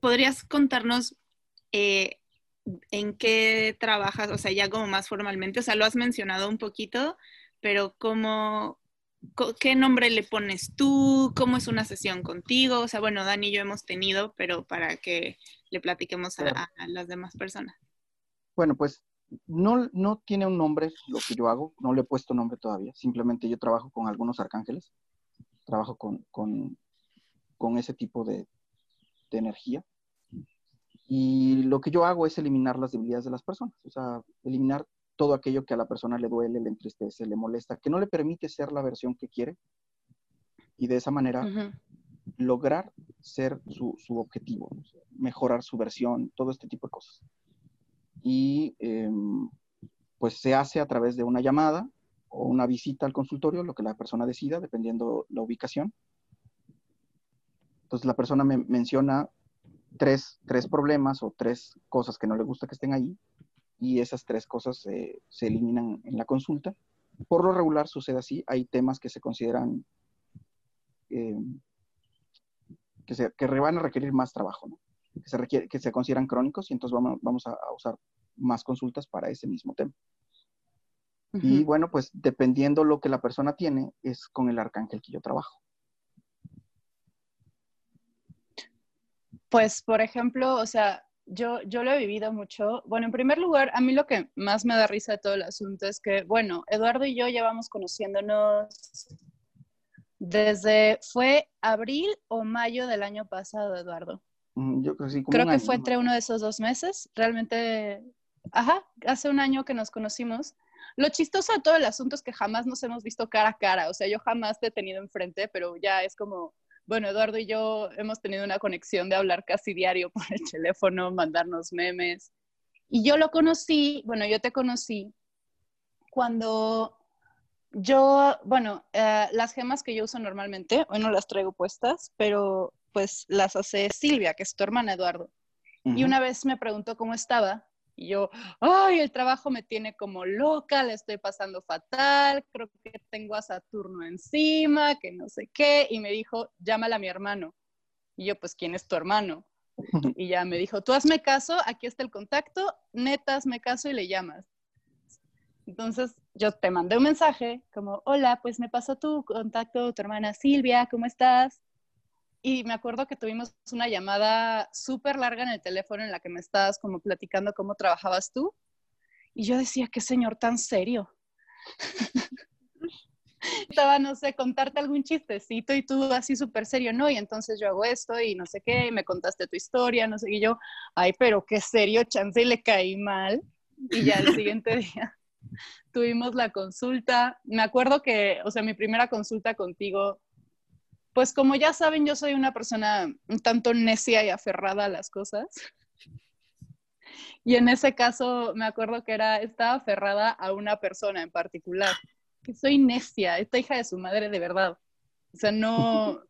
¿Podrías contarnos eh, en qué trabajas, o sea, ya como más formalmente? O sea, lo has mencionado un poquito, pero ¿cómo, ¿qué nombre le pones tú? ¿Cómo es una sesión contigo? O sea, bueno, Dani y yo hemos tenido, pero para que le platiquemos a, las demás personas. Bueno, pues no, no tiene un nombre lo que yo hago, no le he puesto nombre todavía, simplemente yo trabajo con algunos arcángeles, trabajo con, con, ese tipo de, de energía. Y lo que yo hago es eliminar las debilidades de las personas, o sea, eliminar todo aquello que a la persona le duele, le entristece, le molesta, que no le permite ser la versión que quiere y de esa manera lograr ser su, objetivo, mejorar su versión, todo este tipo de cosas. Y em, pues se hace a través de una llamada o una visita al consultorio, lo que la persona decida, dependiendo la ubicación. Entonces la persona me menciona tres, tres problemas o tres cosas que no le gusta que estén ahí y esas tres cosas se eliminan en la consulta. Por lo regular sucede así, hay temas que se consideran eh, que, se, que van a requerir más trabajo, ¿no? que, se requiere, que se consideran crónicos y entonces vamos, vamos a, usar más consultas para ese mismo tema. Y bueno, pues dependiendo lo que la persona tiene, es con el arcángel que yo trabajo. Pues, por ejemplo, o sea, yo, yo lo he vivido mucho. Bueno, en primer lugar, a mí lo que más me da risa de todo el asunto es que, bueno, Eduardo y yo llevamos conociéndonos desde, fue abril o mayo del año pasado, Eduardo. Mm, yo creo, creo que fue entre uno de esos dos meses. Realmente, ajá, hace un año que nos conocimos. Lo chistoso de todo el asunto es que jamás nos hemos visto cara a cara. O sea, yo jamás te he tenido enfrente, pero ya es como bueno, Eduardo y yo hemos tenido una conexión de hablar casi diario por el teléfono, mandarnos memes. Y yo lo conocí, bueno, yo te conocí cuando yo, bueno, eh, las gemas que yo uso normalmente, hoy no las traigo puestas, pero pues las hace Silvia, que es tu hermana Eduardo. Y una vez me preguntó cómo estaba y yo, ay, el trabajo me tiene como loca, le estoy pasando fatal, creo que tengo a Saturno encima, que no sé qué. Y me dijo, llámala a mi hermano. Y yo, pues, ¿quién es tu hermano? Y ya me dijo, tú hazme caso, aquí está el contacto, neta, hazme caso y le llamas. Entonces yo te mandé un mensaje como, hola, pues me pasó tu contacto, tu hermana Silvia, ¿cómo estás? Y me acuerdo que tuvimos una llamada súper larga en el teléfono en la que me estabas como platicando cómo trabajabas tú. Y yo decía, qué señor tan serio. Estaba, no sé, contarte algún chistecito y tú así súper serio, ¿no? Y entonces yo hago esto y no sé qué, y me contaste tu historia, no sé, y yo, ay, pero qué serio, chance, y le caí mal. Y ya el siguiente día tuvimos la consulta. Me acuerdo que, o sea, mi primera consulta contigo pues como ya saben, yo soy una persona un tanto necia y aferrada a las cosas. Y en ese caso me acuerdo que era, estaba aferrada a una persona en particular, que soy necia, esta hija de su madre de verdad. O sea, no,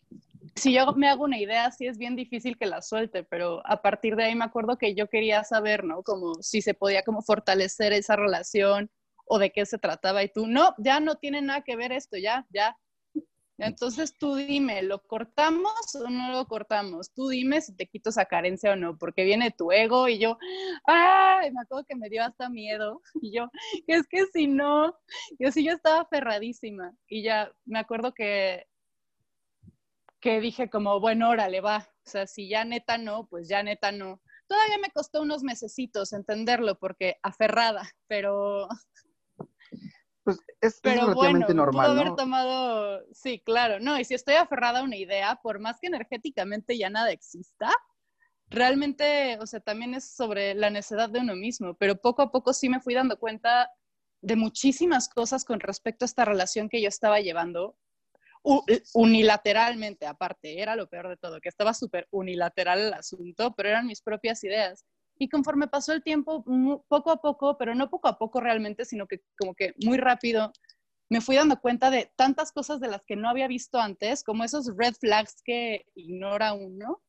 si yo me hago una idea, sí es bien difícil que la suelte, pero a partir de ahí me acuerdo que yo quería saber, ¿no? Como si se podía como fortalecer esa relación o de qué se trataba y tú, no, ya no tiene nada que ver esto, ya, ya, entonces tú dime, ¿lo cortamos o no lo cortamos? Tú dime si te quito esa carencia o no, porque viene tu ego y yo, ¡ay! Me acuerdo que me dio hasta miedo. Y yo, es que si no, yo sí, yo estaba aferradísima. Y ya me acuerdo que, que dije como, bueno, órale, va. O sea, si ya neta no, pues ya neta no. Todavía me costó unos mesecitos entenderlo porque aferrada, pero pues es, Pero relativamente bueno, normal. Haber tomado, sí, claro, no, y si estoy aferrada a una idea, por más que energéticamente ya nada exista, realmente, o sea, también es sobre la necedad de uno mismo, pero poco a poco sí me fui dando cuenta de muchísimas cosas con respecto a esta relación que yo estaba llevando unilateralmente, aparte, era lo peor de todo, que estaba súper unilateral el asunto, pero eran mis propias ideas. Y conforme pasó el tiempo, poco a poco, pero no poco a poco realmente, sino que como que muy rápido, me fui dando cuenta de tantas cosas de las que no había visto antes, como esos red flags que ignora uno.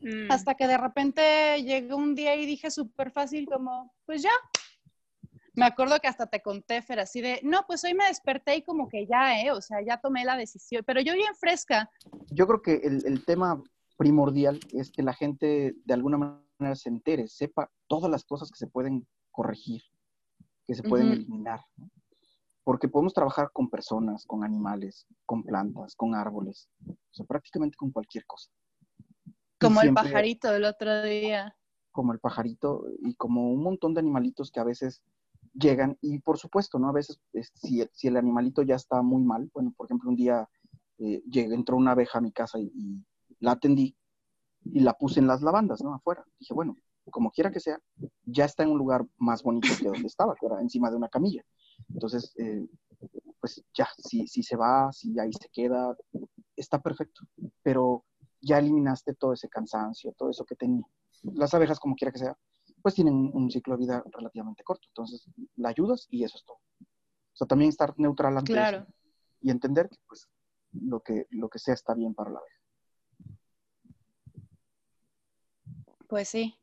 Mm. Hasta que de repente llegó un día y dije súper fácil como, pues ya. Me acuerdo que hasta te conté, Fer, así de, no, pues hoy me desperté y como que ya, ¿eh? O sea, ya tomé la decisión, pero yo bien fresca. Yo creo que el, el tema primordial es que la gente de alguna manera se entere, sepa todas las cosas que se pueden corregir, que se pueden eliminar. Porque podemos trabajar con personas, con animales, con plantas, con árboles, o sea, prácticamente con cualquier cosa. Como el pajarito del otro día. Como el pajarito y como un montón de animalitos que a veces llegan y por supuesto, ¿no? A veces si, si, el animalito ya está muy mal, bueno, por ejemplo, un día eh, entró una abeja a mi casa y, la atendí y la puse en las lavandas, ¿no? Afuera. Dije, bueno, como quiera que sea, ya está en un lugar más bonito que donde estaba, que era encima de una camilla. Entonces, eh, pues ya, si, si se va, si ahí se queda, está perfecto. Pero ya eliminaste todo ese cansancio, todo eso que tenía. Las abejas, como quiera que sea, pues tienen un ciclo de vida relativamente corto. Entonces, la ayudas y eso es todo. O sea, también estar neutral ante eso y entender que, pues, lo que, lo que sea está bien para la abeja. Pues sí.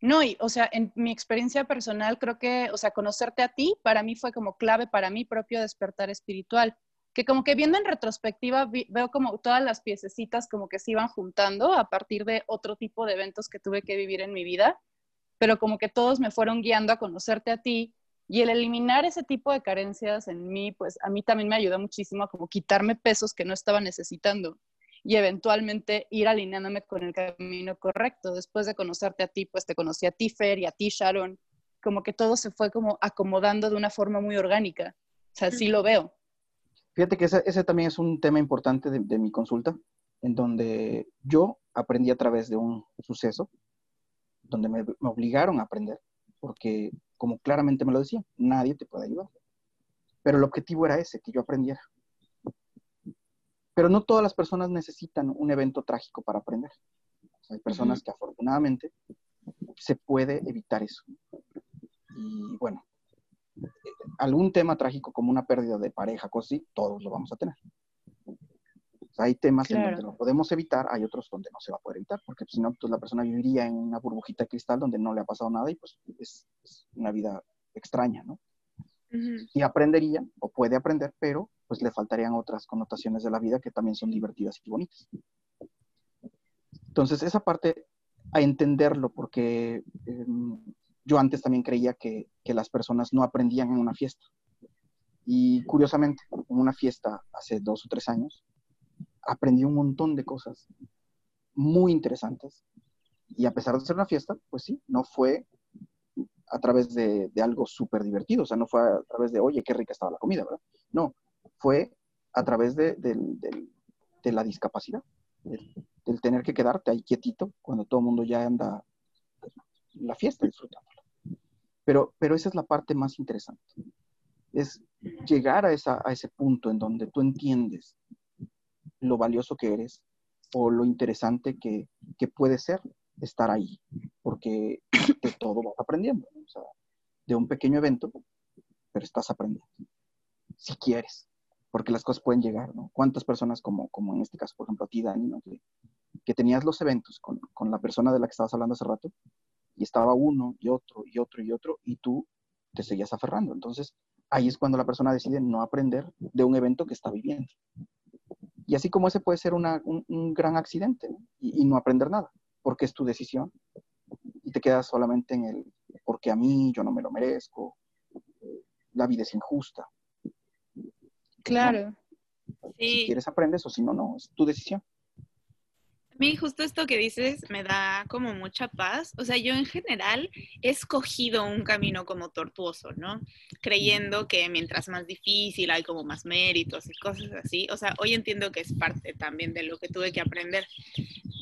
No, y, o sea, en mi experiencia personal, creo que, o sea, conocerte a ti, para mí fue como clave para mi propio despertar espiritual que como que viendo en retrospectiva veo como todas las piececitas como que se iban juntando a partir de otro tipo de eventos que tuve que vivir en mi vida, pero como que todos me fueron guiando a conocerte a ti y el eliminar ese tipo de carencias en mí, pues a mí también me ayudó muchísimo a como quitarme pesos que no estaba necesitando y eventualmente ir alineándome con el camino correcto. Después de conocerte a ti, pues te conocí a ti, Fer, y a ti, Sharon, como que todo se fue como acomodando de una forma muy orgánica. O sea, sí lo veo. Fíjate que ese, también es un tema importante de, mi consulta, en donde yo aprendí a través de un suceso, donde me, obligaron a aprender, porque como claramente me lo decían, nadie te puede ayudar. Pero el objetivo era ese, que yo aprendiera. Pero no todas las personas necesitan un evento trágico para aprender. hay personas que afortunadamente se puede evitar eso. Y bueno, algún tema trágico como una pérdida de pareja, cosas así, todos lo vamos a tener. hay temas en donde lo podemos evitar, hay otros donde no se va a poder evitar, porque si no, pues la persona viviría en una burbujita de cristal donde no le ha pasado nada y pues es, una vida extraña, ¿no? Y aprendería, o puede aprender, pero pues le faltarían otras connotaciones de la vida que también son divertidas y bonitas. Entonces, esa parte, a entenderlo, porque em, yo antes también creía que, las personas no aprendían en una fiesta. Y curiosamente, en una fiesta hace dos o tres años, aprendí un montón de cosas muy interesantes. Y a pesar de ser una fiesta, pues sí, no fue a través de, algo súper divertido, o sea, no fue a través de, oye, qué rica estaba la comida, ¿verdad? No, fue a través de, la discapacidad, del, tener que quedarte ahí quietito cuando todo el mundo ya anda la fiesta disfrutando. Pero, esa es la parte más interesante. Es llegar a, ese punto en donde tú entiendes lo valioso que eres o lo interesante que, puede ser estar ahí, porque de todo vas aprendiendo, de un pequeño evento, pero estás aprendiendo, si quieres, porque las cosas pueden llegar, ¿no? ¿Cuántas personas, como, como en este caso, por ejemplo, a ti, Dani, ¿no? que, que, tenías los eventos con, con, la persona de la que estabas hablando hace rato, y estaba uno y otro y otro y otro y tú te seguías aferrando. Entonces, ahí es cuando la persona decide no aprender de un evento que está viviendo. Y así como ese puede ser un, gran accidente y, no aprender nada, porque es tu decisión y te quedas solamente en el porque a mí yo no me lo merezco, la vida es injusta. Claro. Si quieres aprendes o si no, no, es tu decisión mí justo esto que dices me da como mucha paz. O sea, yo en general he escogido un camino como tortuoso, ¿no? Creyendo que mientras más difícil hay como más méritos y cosas así. O sea, hoy entiendo que es parte también de lo que tuve que aprender.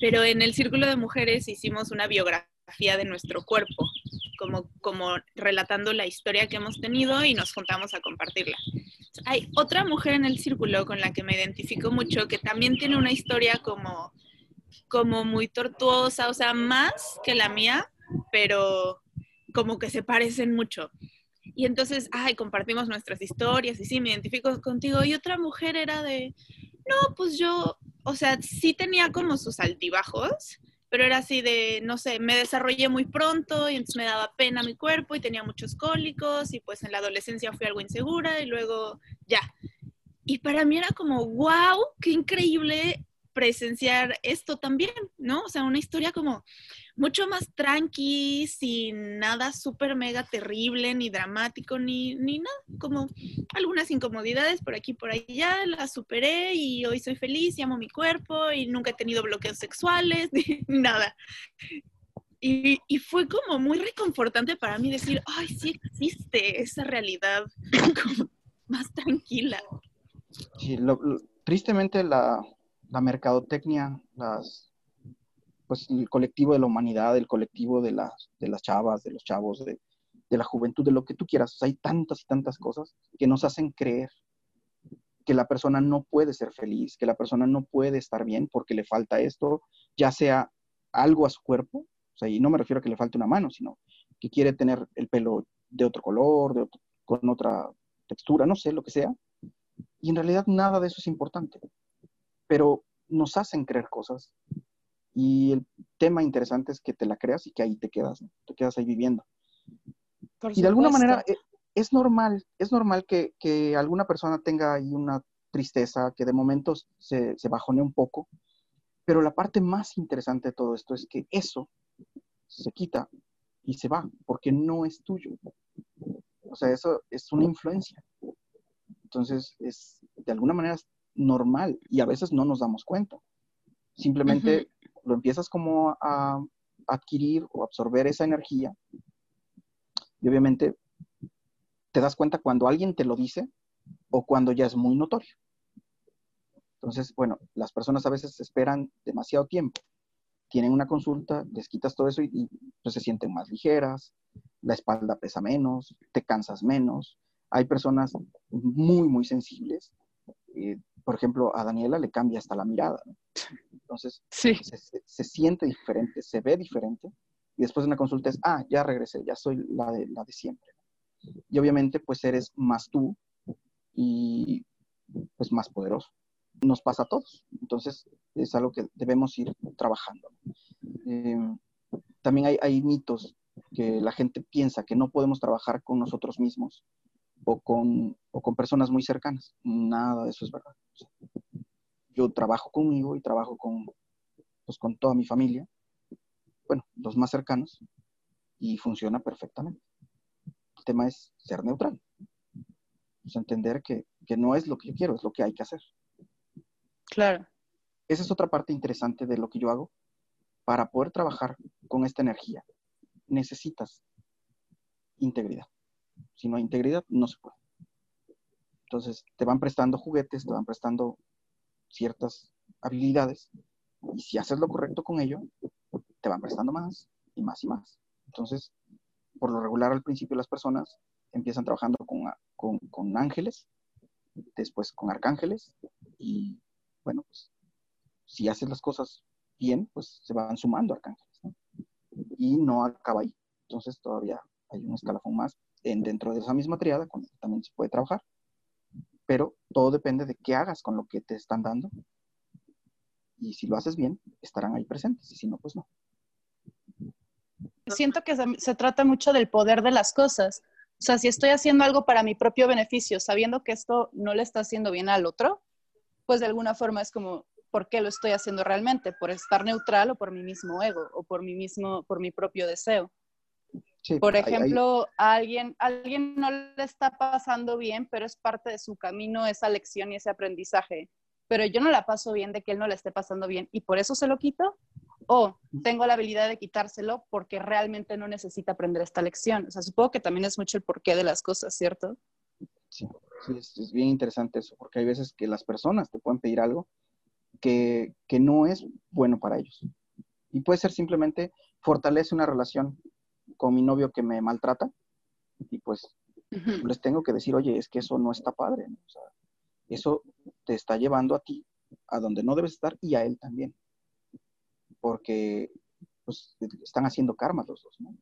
Pero en el Círculo de Mujeres hicimos una biografía de nuestro cuerpo, como, como relatando la historia que hemos tenido y nos juntamos a compartirla. Hay otra mujer en el círculo con la que me identifico mucho que también tiene una historia como como muy tortuosa, o sea, más que la mía, pero como que se parecen mucho. Y entonces, ay, compartimos nuestras historias y sí, me identifico contigo. Y otra mujer era de, no, pues yo, o sea, sí tenía como sus altibajos, pero era así de, no sé, me desarrollé muy pronto y entonces me daba pena mi cuerpo y tenía muchos cólicos y pues en la adolescencia fui algo insegura y luego ya. Y para mí era como, wow, qué increíble presenciar esto también, ¿no? O sea, una historia como mucho más tranqui, sin nada súper mega terrible, ni dramático, ni, ni nada, como algunas incomodidades por aquí por allá, las superé y hoy soy feliz y amo mi cuerpo y nunca he tenido bloqueos sexuales, ni nada. Y, y, fue como muy reconfortante para mí decir, ay, sí existe esa realidad como más tranquila. Sí, tristemente la, la mercadotecnia, las, pues el colectivo de la humanidad, el colectivo de las, de las chavas, de los chavos, de, la juventud, de lo que tú quieras. hay tantas y tantas cosas que nos hacen creer que la persona no puede ser feliz, que la persona no puede estar bien porque le falta esto, ya sea algo a su cuerpo, o sea, y no me refiero a que le falte una mano, sino que quiere tener el pelo de otro color, de con otra textura, no sé, lo que sea. Y en realidad nada de eso es importante pero nos hacen creer cosas. Y el tema interesante es que te la creas y que ahí te quedas, te quedas ahí viviendo. y de alguna manera eh, es, normal, es normal que, alguna persona tenga ahí una tristeza, que de momentos se, se bajone un poco, pero la parte más interesante de todo esto es que eso se quita y se va, porque no es tuyo. O sea, eso es una influencia. Entonces, es, de alguna manera normal y a veces no nos damos cuenta. Simplemente lo empiezas como a adquirir o absorber esa energía y obviamente te das cuenta cuando alguien te lo dice o cuando ya es muy notorio. Entonces, bueno, las personas a veces esperan demasiado tiempo. Tienen una consulta, les quitas todo eso y, pues, se sienten más ligeras, la espalda pesa menos, te cansas menos. Hay personas muy, muy sensibles eh, por ejemplo, a Daniela le cambia hasta la mirada. Entonces, se, siente diferente, se ve diferente. Y después de una consulta es, ah, ya regresé, ya soy la de, la de siempre. Y obviamente, pues eres más tú y pues más poderoso. Nos pasa a todos. Entonces, es algo que debemos ir trabajando. Em, también hay, hay mitos que la gente piensa que no podemos trabajar con nosotros mismos o con, o con personas muy cercanas. Nada de eso es verdad. Yo trabajo conmigo y trabajo con, pues, con toda mi familia, bueno, los más cercanos, y funciona perfectamente. El tema es ser neutral. Pues entender que, que no es lo que yo quiero, es lo que hay que hacer. Claro. Esa es otra parte interesante de lo que yo hago. Para poder trabajar con esta energía, necesitas integridad. Si no hay integridad, no se puede. Entonces, te van prestando juguetes, te van prestando ciertas habilidades, y si haces lo correcto con ello, te van prestando más y más y más. Entonces, por lo regular al principio las personas empiezan trabajando con, con, ángeles, después con arcángeles, y bueno, pues si haces las cosas bien, pues se van sumando arcángeles, Y no acaba ahí. Entonces todavía hay un escalafón más dentro de esa misma triada, con también se puede trabajar, pero todo depende de qué hagas con lo que te están dando. Y si lo haces bien, estarán ahí presentes, y si no, pues no. Siento que se, trata mucho del poder de las cosas. O sea, si estoy haciendo algo para mi propio beneficio, sabiendo que esto no le está haciendo bien al otro, pues de alguna forma es como, ¿por qué lo estoy haciendo realmente? ¿Por estar neutral o por mi mismo ego o por mi mismo, por mi propio deseo? Por ejemplo, A alguien, alguien no le está pasando bien, pero es parte de su camino esa lección y ese aprendizaje. Pero yo no la paso bien de que él no le esté pasando bien y por eso se lo quito. O tengo la habilidad de quitárselo porque realmente no necesita aprender esta lección. O sea, supongo que también es mucho el porqué de las cosas, ¿cierto? Sí, es, bien interesante eso, porque hay veces que las personas te pueden pedir algo que, que no es bueno para ellos. Y puede ser simplemente fortalece una relación con mi novio que me maltrata y pues les tengo que decir, oye, es que eso no está padre, o sea, eso te está llevando a ti a donde no debes estar y a él también, porque pues están haciendo karma los dos, ¿no?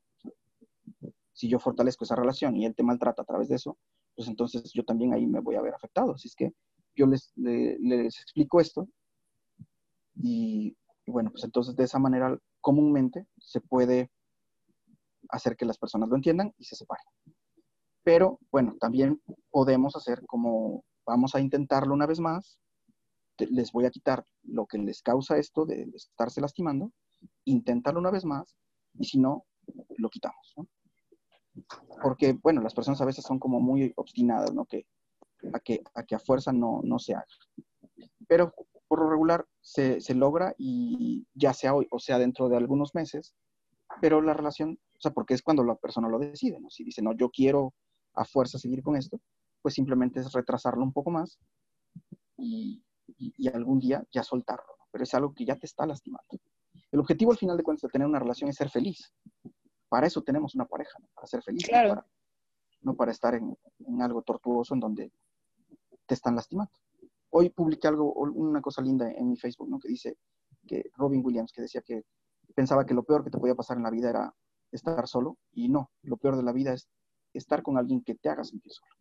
si yo fortalezco esa relación y él te maltrata a través de eso, pues entonces yo también ahí me voy a ver afectado. Así es que yo les, les, explico esto y, y, bueno, pues entonces de esa manera comúnmente se puede hacer que las personas lo entiendan y se separen. Pero bueno, también podemos hacer como vamos a intentarlo una vez más, les voy a quitar lo que les causa esto de estarse lastimando, inténtalo una vez más y si no, lo quitamos. Porque, bueno, las personas a veces son como muy obstinadas, ¿no? Que a que a, que a fuerza no, no se haga. Pero por lo regular se, se logra y ya sea hoy o sea dentro de algunos meses, pero la relación, sea, porque es cuando la persona lo decide, ¿no? Si dice, no, yo quiero a fuerza seguir con esto, pues simplemente es retrasarlo un poco más y, y, algún día ya soltarlo, pero es algo que ya te está lastimando. El objetivo al final de cuentas de tener una relación es ser feliz. Para eso tenemos una pareja, para ser feliz, no, para, estar en, en, algo tortuoso en donde te están lastimando. Hoy publiqué algo, una cosa linda en mi Facebook, ¿no? Que dice que Robin Williams, que decía que pensaba que lo peor que te podía pasar en la vida era estar solo, y no, lo peor de la vida es estar con alguien que te haga sentir solo.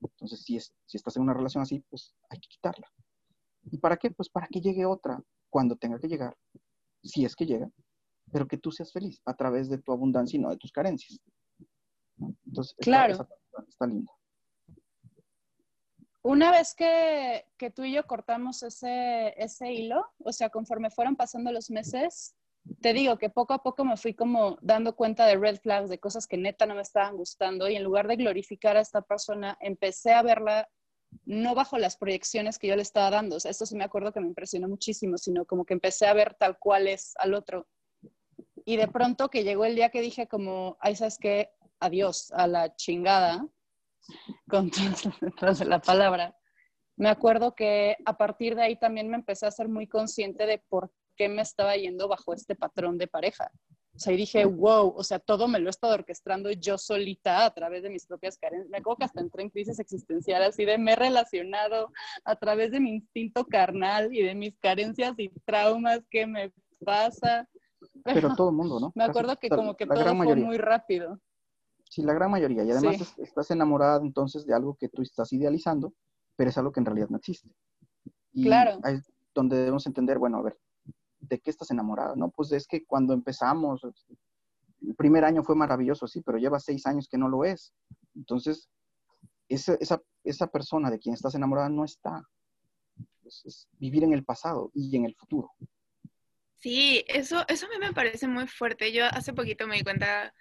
Entonces, si, es, si estás en una relación así, pues hay que quitarla. ¿Y para qué? Pues para que llegue otra cuando tenga que llegar, si es que llega, pero que tú seas feliz a través de tu abundancia y no de tus carencias. Entonces, claro. está, lindo. Una vez que, que, tú y yo cortamos ese, ese hilo, o sea, conforme fueron pasando los meses, te digo que poco a poco me fui como dando cuenta de red flags, de cosas que neta no me estaban gustando y en lugar de glorificar a esta persona, empecé a verla no bajo las proyecciones que yo le estaba dando. O sea, esto sí me acuerdo que me impresionó muchísimo, sino como que empecé a ver tal cual es al otro. Y de pronto que llegó el día que dije como, ay, ¿sabes qué? Adiós a la chingada, con todas de la palabra. Me acuerdo que a partir de ahí también me empecé a ser muy consciente de por qué me estaba yendo bajo este patrón de pareja. O sea, y dije, wow, o sea, todo me lo he estado orquestando yo solita a través de mis propias carencias. Me acuerdo que hasta entré en crisis existencial, así de me he relacionado a través de mi instinto carnal y de mis carencias y traumas que me pasa. Pero todo el mundo, ¿no? Me acuerdo que como que todo fue muy rápido. Sí, la gran mayoría. Y además estás enamorada entonces de algo que tú estás idealizando, pero es algo que en realidad no existe. Y claro. Ahí es donde debemos entender, bueno, a ver, ¿de qué estás enamorada? No, pues es que cuando empezamos, el primer año fue maravilloso, sí, pero lleva seis años que no lo es. Entonces, esa, esa, esa persona de quien estás enamorada no está. Es, vivir en el pasado y en el futuro. Sí, eso, eso a mí me parece muy fuerte. Yo hace poquito me di cuenta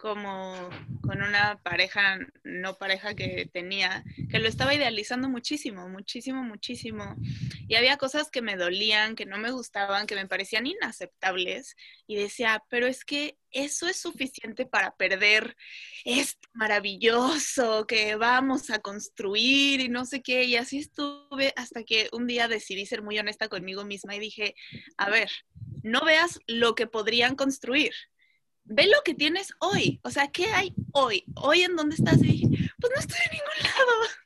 como con una pareja, no pareja que tenía, que lo estaba idealizando muchísimo, muchísimo, muchísimo. Y había cosas que me dolían, que no me gustaban, que me parecían inaceptables. Y decía, pero es que eso es suficiente para perder esto maravilloso que vamos a construir y no sé qué. Y así estuve hasta que un día decidí ser muy honesta conmigo misma y dije, a ver, no veas lo que podrían construir ve lo que tienes hoy. O sea, ¿qué hay hoy? Hoy en dónde estás. Y dije, pues no estoy en ningún lado.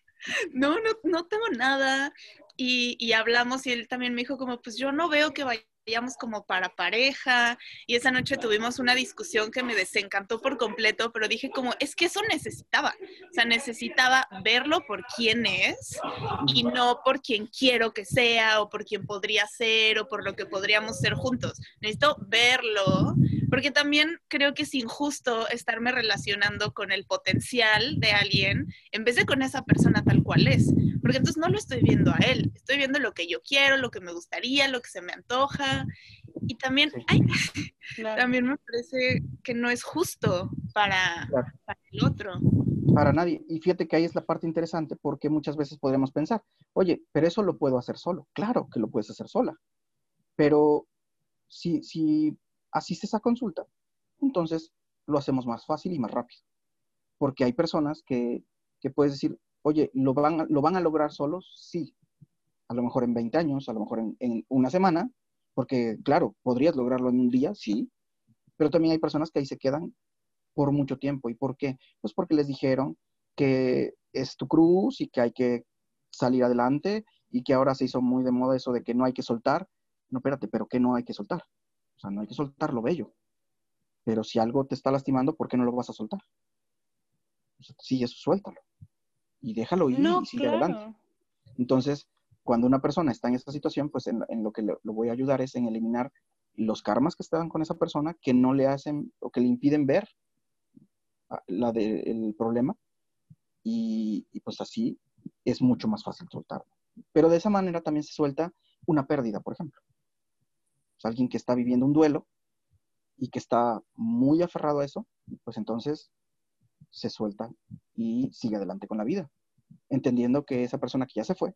No, no, no tengo nada. Y, y hablamos y él también me dijo como, pues yo no veo que vayamos como para pareja y esa noche tuvimos una discusión que me desencantó por completo, pero dije como, es que eso necesitaba, o sea, necesitaba verlo por quién es y no por quien quiero que sea o por quien podría ser o por lo que podríamos ser juntos. Necesito verlo porque también creo que es injusto estarme relacionando con el potencial de alguien en vez de con esa persona tal cual es, porque entonces no lo estoy viendo a él, estoy viendo lo que yo quiero, lo que me gustaría, lo que se me antoja. Y también, también me parece que no es justo para, para el otro. Para nadie. Y fíjate que ahí es la parte interesante porque muchas veces podríamos pensar, oye, pero eso lo puedo hacer solo. Claro que lo puedes hacer sola. Pero si, si asiste esa consulta, entonces lo hacemos más fácil y más rápido. Porque hay personas que, que puedes decir, oye, ¿lo van, ¿lo van a lograr solos? Sí. A lo mejor en 20 años, a lo mejor en, en una semana, porque claro, podrías lograrlo en un día, sí, pero también hay personas que ahí se quedan por mucho tiempo. ¿Y por qué? Pues porque les dijeron que es tu cruz y que hay que salir adelante y que ahora se hizo muy de moda eso de que no hay que soltar. No, espérate, pero ¿qué no hay que soltar? O sea, no hay que soltar lo bello. Pero si algo te está lastimando, ¿por qué no lo vas a soltar? sí, eso suéltalo. Y déjalo ir y sigue adelante. Entonces, cuando una persona está en esta situación, pues en, lo que lo, voy a ayudar es en eliminar los karmas que estaban con esa persona que no le hacen o que le impiden ver ah, la de, el problema y, y, pues así es mucho más fácil soltarlo. Pero de esa manera también se suelta una pérdida, por ejemplo. Alguien que está viviendo un duelo y que está muy aferrado a eso, pues entonces se suelta y sigue adelante con la vida, entendiendo que esa persona que ya se fue,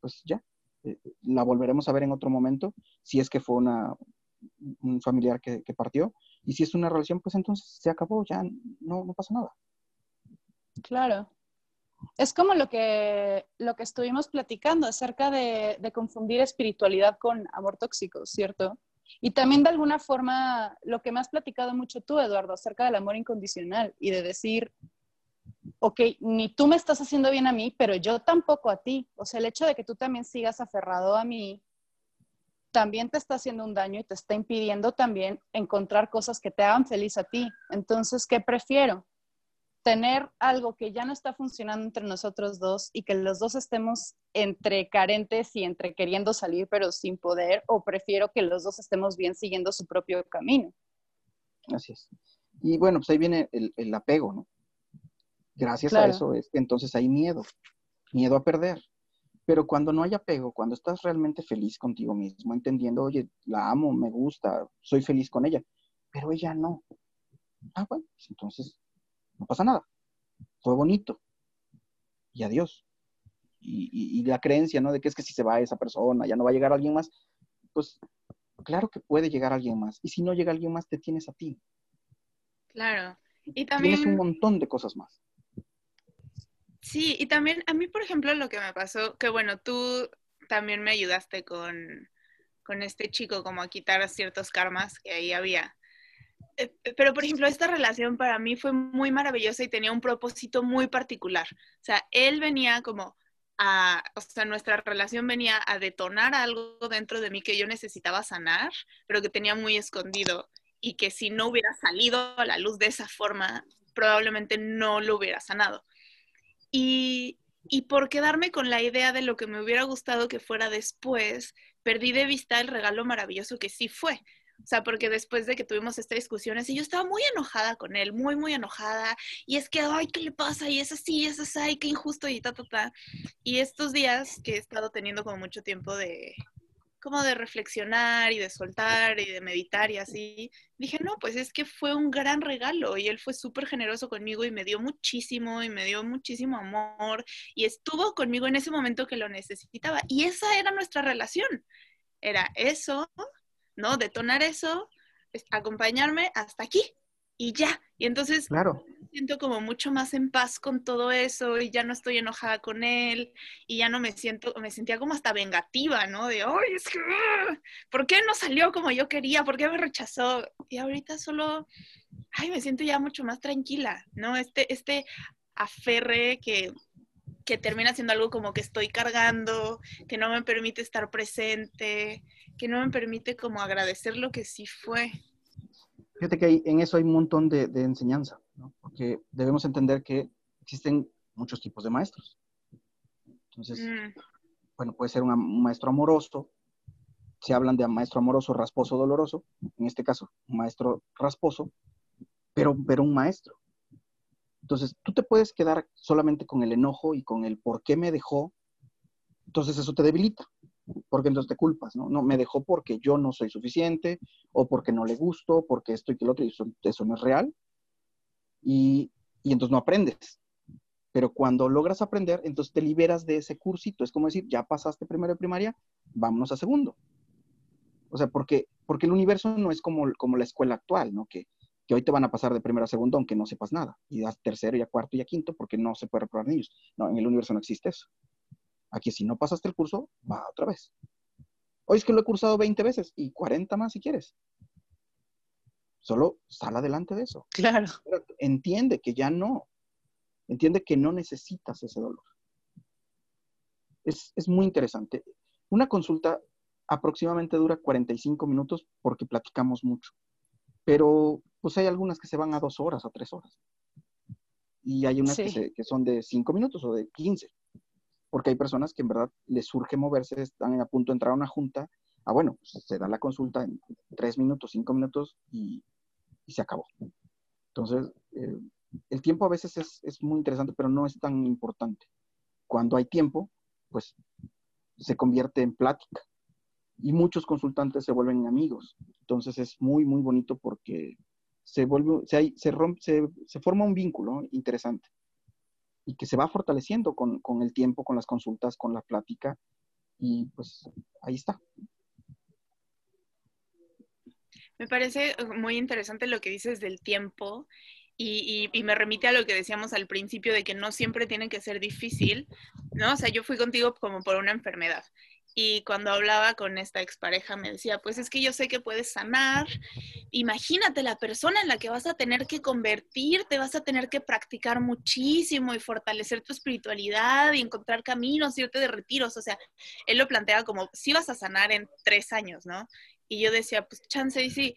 pues ya, eh, la volveremos a ver en otro momento, si es que fue una, un familiar que, partió, y si es una relación, pues entonces se acabó, ya no, no pasa nada. Claro. Es como lo que, lo que estuvimos platicando acerca de, de confundir espiritualidad con amor tóxico, ¿cierto? Y también de alguna forma lo que me has platicado mucho tú, Eduardo, acerca del amor incondicional y de decir, ok, ni tú me estás haciendo bien a mí, pero yo tampoco a ti. O sea, el hecho de que tú también sigas aferrado a mí, también te está haciendo un daño y te está impidiendo también encontrar cosas que te hagan feliz a ti. Entonces, ¿qué prefiero? Tener algo que ya no está funcionando entre nosotros dos y que los dos estemos entre carentes y entre queriendo salir pero sin poder, o prefiero que los dos estemos bien siguiendo su propio camino. Así es. Y bueno, pues ahí viene el, apego, ¿no? Gracias a eso es que entonces hay miedo, miedo a perder. Pero cuando no hay apego, cuando estás realmente feliz contigo mismo, entendiendo, oye, la amo, me gusta, soy feliz con ella, pero ella no. Ah, bueno, pues entonces no pasa nada. Fue bonito. Y adiós. Y, la creencia, ¿no? De que es que si se va esa persona, ya no va a llegar alguien más. Pues claro que puede llegar alguien más. Y si no llega alguien más, te tienes a ti. Claro. Y también... Tienes un montón de cosas más. Sí, y también a mí, por ejemplo, lo que me pasó, que bueno, tú también me ayudaste con, con este chico como a quitar ciertos karmas que ahí había. Eh, pero por ejemplo, esta relación para mí fue muy maravillosa y tenía un propósito muy particular. O sea, él venía como a, o sea, nuestra relación venía a detonar algo dentro de mí que yo necesitaba sanar, pero que tenía muy escondido y que si no hubiera salido a la luz de esa forma, probablemente no lo hubiera sanado. Y, y por quedarme con la idea de lo que me hubiera gustado que fuera después, perdí de vista el regalo maravilloso que sí fue. O sea, porque después de que tuvimos esta discusión, y yo estaba muy enojada con él, muy, muy enojada. Y es que, ay, ¿qué le pasa? Y es así, es así, qué injusto y ta, ta, ta. Y estos días que he estado teniendo como mucho tiempo de, como de reflexionar y de soltar y de meditar y así, dije, no, pues es que fue un gran regalo y él fue súper generoso conmigo y me dio muchísimo y me dio muchísimo amor y estuvo conmigo en ese momento que lo necesitaba. Y esa era nuestra relación. Era eso, ¿no? Detonar eso, acompañarme hasta aquí y ya. Y entonces claro. me siento como mucho más en paz con todo eso y ya no estoy enojada con él y ya no me siento, me sentía como hasta vengativa, ¿no? De, ay, es que, ¿por qué no salió como yo quería? ¿Por qué me rechazó? Y ahorita solo, ay, me siento ya mucho más tranquila, ¿no? Este, este aferre que, que termina siendo algo como que estoy cargando, que no me permite estar presente, que no me permite como agradecer lo que sí fue. Fíjate que en eso hay un montón de, enseñanza, ¿no? porque debemos entender que existen muchos tipos de maestros. Entonces, mm. bueno, puede ser un maestro amoroso, se hablan de maestro amoroso, rasposo, doloroso, en este caso, un maestro rasposo, pero, pero un maestro. Entonces, tú te puedes quedar solamente con el enojo y con el por qué me dejó, entonces eso te debilita porque entonces te culpas, ¿no? No, me dejó porque yo no soy suficiente, o porque no le gusto, porque esto y que lo otro, y eso, no es real. Y, y, entonces no aprendes. Pero cuando logras aprender, entonces te liberas de ese cursito. Es como decir, ya pasaste primero de primaria, vámonos a segundo. O sea, porque, porque el universo no es como, como la escuela actual, ¿no? Que, que hoy te van a pasar de primero a segundo aunque no sepas nada. Y das tercero y a cuarto y a quinto porque no se puede reprobar niños. No, en el universo no existe eso. Aquí si no pasaste el curso, va otra vez. Hoy es que lo he cursado 20 veces y 40 más si quieres. Solo sal adelante de eso. Claro. entiende que ya no. Entiende que no necesitas ese dolor. Es, es muy interesante. Una consulta aproximadamente dura 45 minutos porque platicamos mucho. Pero pues hay algunas que se van a dos horas o tres horas. Y hay unas que, que, son de cinco minutos o de 15. porque hay personas que en verdad les surge moverse, están a punto de entrar a una junta, ah, bueno, pues, se da la consulta en tres minutos, cinco minutos y, se acabó. Entonces, eh, el tiempo a veces es, es, muy interesante, pero no es tan importante. Cuando hay tiempo, pues se convierte en plática y muchos consultantes se vuelven amigos. Entonces es muy, muy bonito porque se, vuelve, se, se, rompe, se, forma un vínculo interesante y que se va fortaleciendo con, con, el tiempo, con las consultas, con la plática y pues ahí está. Me parece muy interesante lo que dices del tiempo y, y, me remite a lo que decíamos al principio de que no siempre tiene que ser difícil, ¿no? O sea, yo fui contigo como por una enfermedad y cuando hablaba con esta expareja me decía, pues es que yo sé que puedes sanar. Imagínate la persona en la que vas a tener que convertirte, vas a tener que practicar muchísimo y fortalecer tu espiritualidad y encontrar caminos, irte de retiros. O sea, él lo plantea como, si vas a sanar en tres años, ¿no? Y yo decía, pues chance y sí.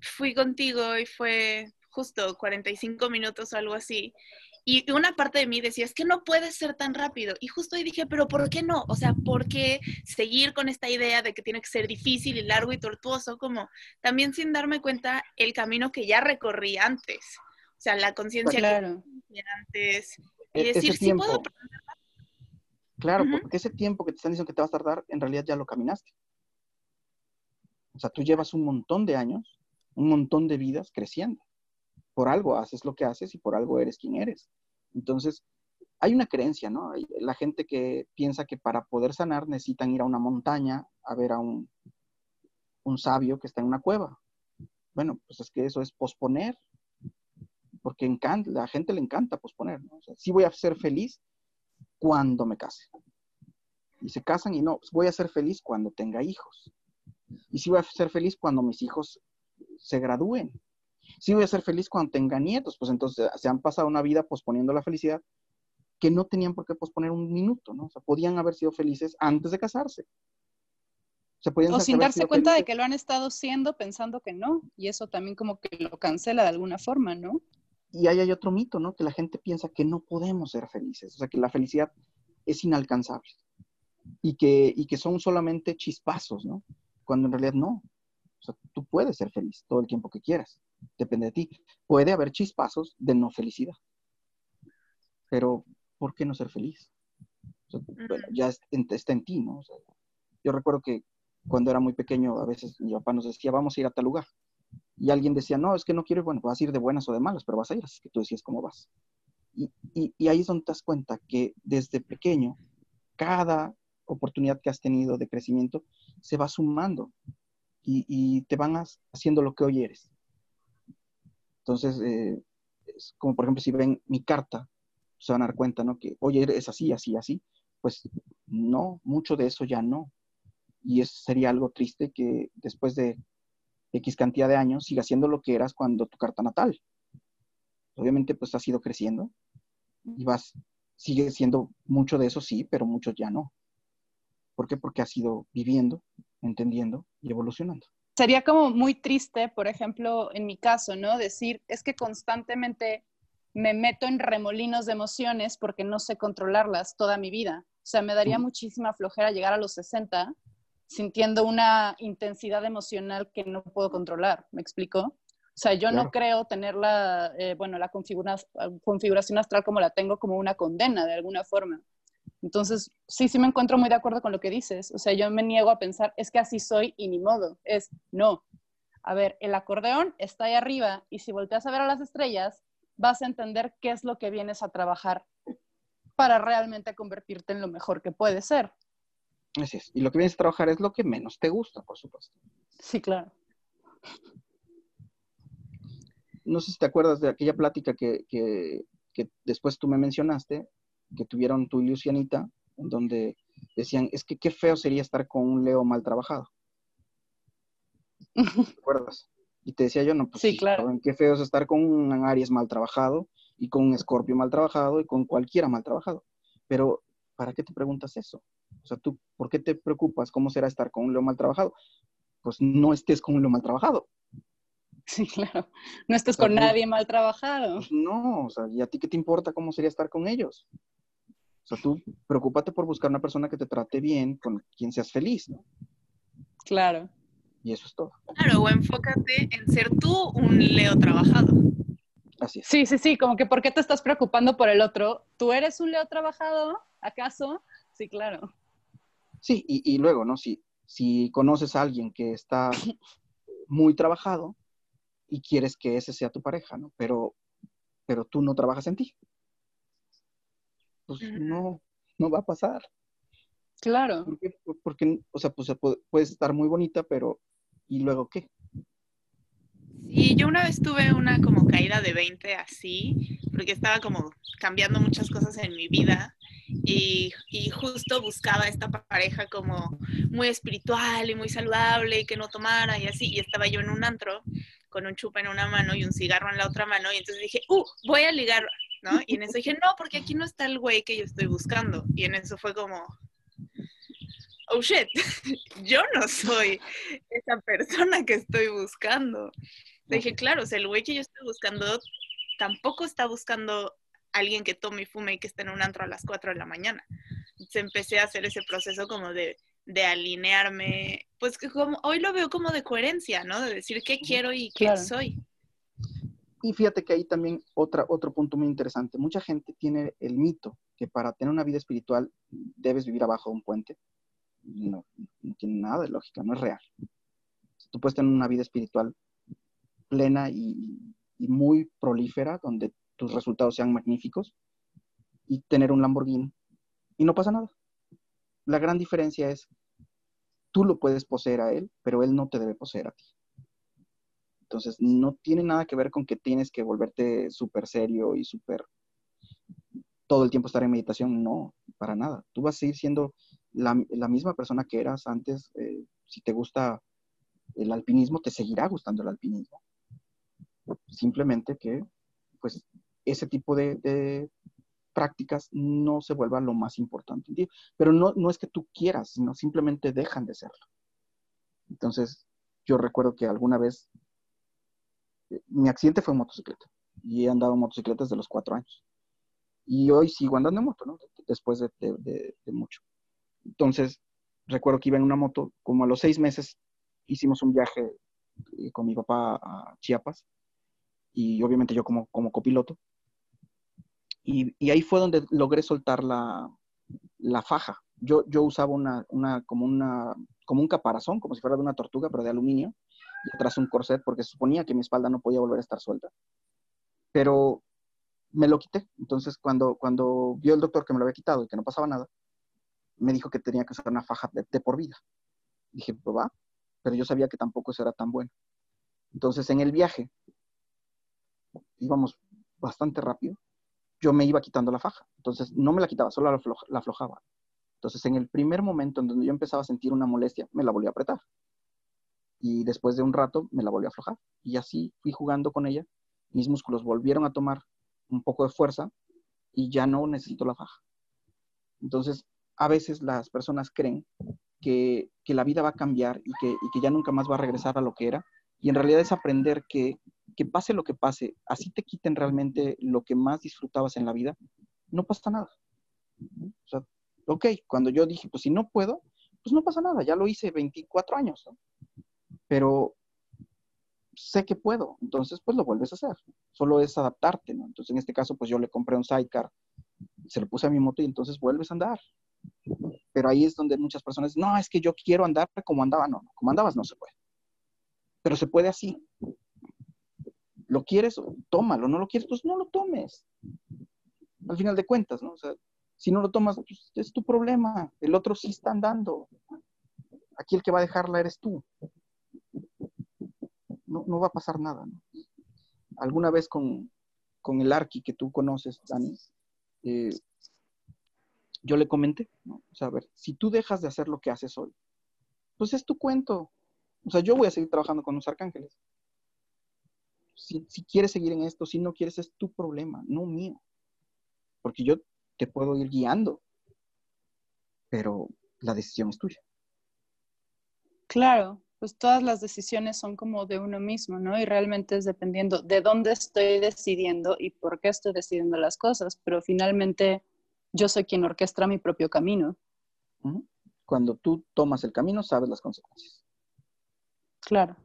Fui contigo y fue justo 45 minutos o algo así. Y una parte de mí decía, es que no puede ser tan rápido. Y justo ahí dije, pero ¿por qué no? O sea, ¿por qué seguir con esta idea de que tiene que ser difícil y largo y tortuoso? Como también sin darme cuenta el camino que ya recorrí antes. O sea, la conciencia claro. que antes. Y e-, decir, sí puedo Claro, porque ese tiempo que te están diciendo que te vas a tardar, en realidad ya lo caminaste. O sea, tú llevas un montón de años, un montón de vidas creciendo. Por algo haces lo que haces y por algo eres quien eres. Entonces, hay una creencia, ¿no? La gente que piensa que para poder sanar necesitan ir a una montaña a ver a un, sabio que está en una cueva. Bueno, pues es que eso es posponer, porque la gente le encanta posponer, ¿no? Sí voy a ser feliz cuando me case. Y se casan y no, pues voy a ser feliz cuando tenga hijos. Y sí voy a ser feliz cuando mis hijos se gradúen sí voy a ser feliz cuando tenga nietos, pues entonces se han pasado una vida posponiendo la felicidad que no tenían por qué posponer un minuto, ¿no? O sea, podían haber sido felices antes de casarse. O, sin darse cuenta de que lo han estado siendo pensando que no, y eso también como que lo cancela de alguna forma, ¿no? Y ahí hay otro mito, ¿no? Que la gente piensa que no podemos ser felices, o sea, que la felicidad es inalcanzable y que, y que son solamente chispazos, ¿no? Cuando en realidad no. O sea, tú puedes ser feliz todo el tiempo que quieras depende de ti. Puede haber chispazos de no felicidad, pero ¿por qué no ser feliz? ya está en ti, ¿no? yo recuerdo que cuando era muy pequeño, a veces mi papá nos decía, vamos a ir a tal lugar. Y alguien decía, no, es que no quiero, bueno, vas a ir de buenas o de malas, pero vas a ir, así que tú decías cómo vas. Y, y ahí es donde te das cuenta que desde pequeño, cada oportunidad que has tenido de crecimiento se va sumando y, y, te van haciendo lo que hoy eres. Entonces, eh, como por ejemplo, si ven mi carta, se van a dar cuenta, ¿no? Que, oye, es así, así, así. Pues no, mucho de eso ya no. Y eso sería algo triste que después de X cantidad de años siga siendo lo que eras cuando tu carta natal. Obviamente, pues has ido creciendo y vas, sigue siendo mucho de eso, sí, pero mucho ya no. ¿Por qué? Porque has ido viviendo, entendiendo y evolucionando sería como muy triste, por ejemplo, en mi caso, ¿no? Decir, es que constantemente me meto en remolinos de emociones porque no sé controlarlas toda mi vida. O sea, me daría muchísima flojera llegar a los 60 sintiendo una intensidad emocional que no puedo controlar. ¿Me explico? O sea, yo no creo tener la, eh, bueno, la configuración astral como la tengo como una condena de alguna forma. Entonces, sí, sí me encuentro muy de acuerdo con lo que dices. O sea, yo me niego a pensar, es que así soy y ni modo. Es, no. A ver, el acordeón está ahí arriba y si volteas a ver a las estrellas, vas a entender qué es lo que vienes a trabajar para realmente convertirte en lo mejor que puedes ser. Así es. Y lo que vienes a trabajar es lo que menos te gusta, por supuesto. Sí, claro. No sé si te acuerdas de aquella plática que, que después tú me mencionaste, que tuvieron tu ilusionita, en donde decían, es que qué feo sería estar con un Leo mal trabajado. ¿Te acuerdas? Y te decía yo, no, pues sí, claro. qué feo es estar con un Aries mal trabajado y con un Escorpio mal trabajado y con cualquiera mal trabajado. Pero, ¿para qué te preguntas eso? O sea, tú, ¿por qué te preocupas cómo será estar con un Leo mal trabajado? Pues no estés con un Leo mal trabajado. Sí, claro. No estés con nadie mal trabajado. Pues no, o sea, ¿y a ti qué te importa cómo sería estar con ellos? O sea, tú preocúpate por buscar una persona que te trate bien, con quien seas feliz, ¿no? Claro. Y eso es todo. Claro, o enfócate en ser tú un Leo trabajado. Así es. Sí, sí, sí, como que ¿por qué te estás preocupando por el otro? ¿Tú eres un Leo trabajado, acaso? Sí, claro. Sí, y, y luego, ¿no? Si, si conoces a alguien que está muy trabajado y quieres que ese sea tu pareja, ¿no? Pero, pero tú no trabajas en ti. Pues no, no va a pasar. Claro. ¿Por qué? Por- Porque, o sea, pues puedes estar muy bonita, pero ¿y luego qué? Sí, yo una vez tuve una como caída de 20 así, porque estaba como cambiando muchas cosas en mi vida y, y justo buscaba esta pareja como muy espiritual y muy saludable y que no tomara y así, y estaba yo en un antro con un chupa en una mano y un cigarro en la otra mano y entonces dije, uh, voy a ligar, ¿no? Y en eso dije, no, porque aquí no está el güey que yo estoy buscando. Y en eso fue como, oh shit, yo no soy esa persona que estoy buscando. Le dije, claro, o sea, el güey que yo estoy buscando tampoco está buscando alguien que tome y fume y que esté en un antro a las 4 de la mañana. Entonces empecé a hacer ese proceso como de, de alinearme, pues que como, hoy lo veo como de coherencia, ¿no? De decir qué quiero y qué Claro. soy. Y fíjate que ahí también otro punto muy interesante. Mucha gente tiene el mito que para tener una vida espiritual debes vivir abajo de un puente. No, no tiene nada de lógica, no es real. Tú puedes tener una vida espiritual plena y, y muy prolífera, donde tus resultados sean magníficos, y tener un Lamborghini, y no pasa nada. La gran diferencia es, tú lo puedes poseer a él, pero él no te debe poseer a ti. Entonces, no tiene nada que ver con que tienes que volverte súper serio y súper todo el tiempo estar en meditación. No, para nada. Tú vas a seguir siendo la, la misma persona que eras antes. eh, si te gusta el alpinismo, te seguirá gustando el alpinismo. Simplemente que, pues, ese tipo de, prácticas no se vuelva lo más importante en ti. Pero no, no es que tú quieras, sino simplemente dejan de serlo. Entonces, yo recuerdo que alguna vez mi accidente fue en motocicleta y he andado en motocicleta desde los cuatro años. Y hoy sigo andando en moto, ¿no? Después de, mucho. Entonces, recuerdo que iba en una moto, como a los seis meses hicimos un viaje eh, con mi papá a Chiapas y obviamente yo como, copiloto. Y, ahí fue donde logré soltar la, faja. Yo, usaba una, una, como un caparazón, como si fuera de una tortuga, pero de aluminio, y atrás un corset, porque suponía que mi espalda no podía volver a estar suelta. Pero me lo quité. Entonces, cuando, cuando vio el doctor que me lo había quitado y que no pasaba nada, me dijo que tenía que usar una faja de, por vida. Dije, pues va, pero yo sabía que tampoco eso era tan bueno. Entonces, en el viaje, íbamos bastante rápido, yo me iba quitando la faja. Entonces, no me la quitaba, solo la aflojaba. Entonces, en el primer momento en donde yo empezaba a sentir una molestia, me la volví a apretar. Y después de un rato, me la volví a aflojar. Y así fui jugando con ella. Mis músculos volvieron a tomar un poco de fuerza y ya no necesito la faja. Entonces, a veces las personas creen que, que la vida va a cambiar y que, y que ya nunca más va a regresar a lo que era. Y en realidad es aprender que, que pase lo que pase, así te quiten realmente lo que más disfrutabas en la vida, no pasa nada. O sea, ok, cuando yo dije, pues si no puedo, pues no pasa nada, ya lo hice 24 años. Pero sé que puedo, entonces pues lo vuelves a hacer, solo es adaptarte, ¿no? Entonces en este caso pues yo le compré un sidecar, se lo puse a mi moto y entonces vuelves a andar. Pero ahí es donde muchas personas, no, es que yo quiero andar como andaba, no, como andabas no se puede. Pero se puede así. ¿Lo quieres? Tómalo, no lo quieres, pues no lo tomes. Al final de cuentas, ¿no? O sea, si no lo tomas, pues es tu problema. El otro sí está andando. Aquí el que va a dejarla eres tú. No, no va a pasar nada, ¿no? Alguna vez con, con el Arqui que tú conoces, Dani, eh, yo le comenté, ¿no? O sea, a ver, si tú dejas de hacer lo que haces hoy, pues es tu cuento. O sea, yo voy a seguir trabajando con los arcángeles. Si, si quieres seguir en esto, si no quieres, es tu problema, no mío. Porque yo te puedo ir guiando, pero la decisión es tuya. Claro, pues todas las decisiones son como de uno mismo, ¿no? Y realmente es dependiendo de dónde estoy decidiendo y por qué estoy decidiendo las cosas, pero finalmente yo soy quien orquestra mi propio camino. Cuando tú tomas el camino, sabes las consecuencias. Claro.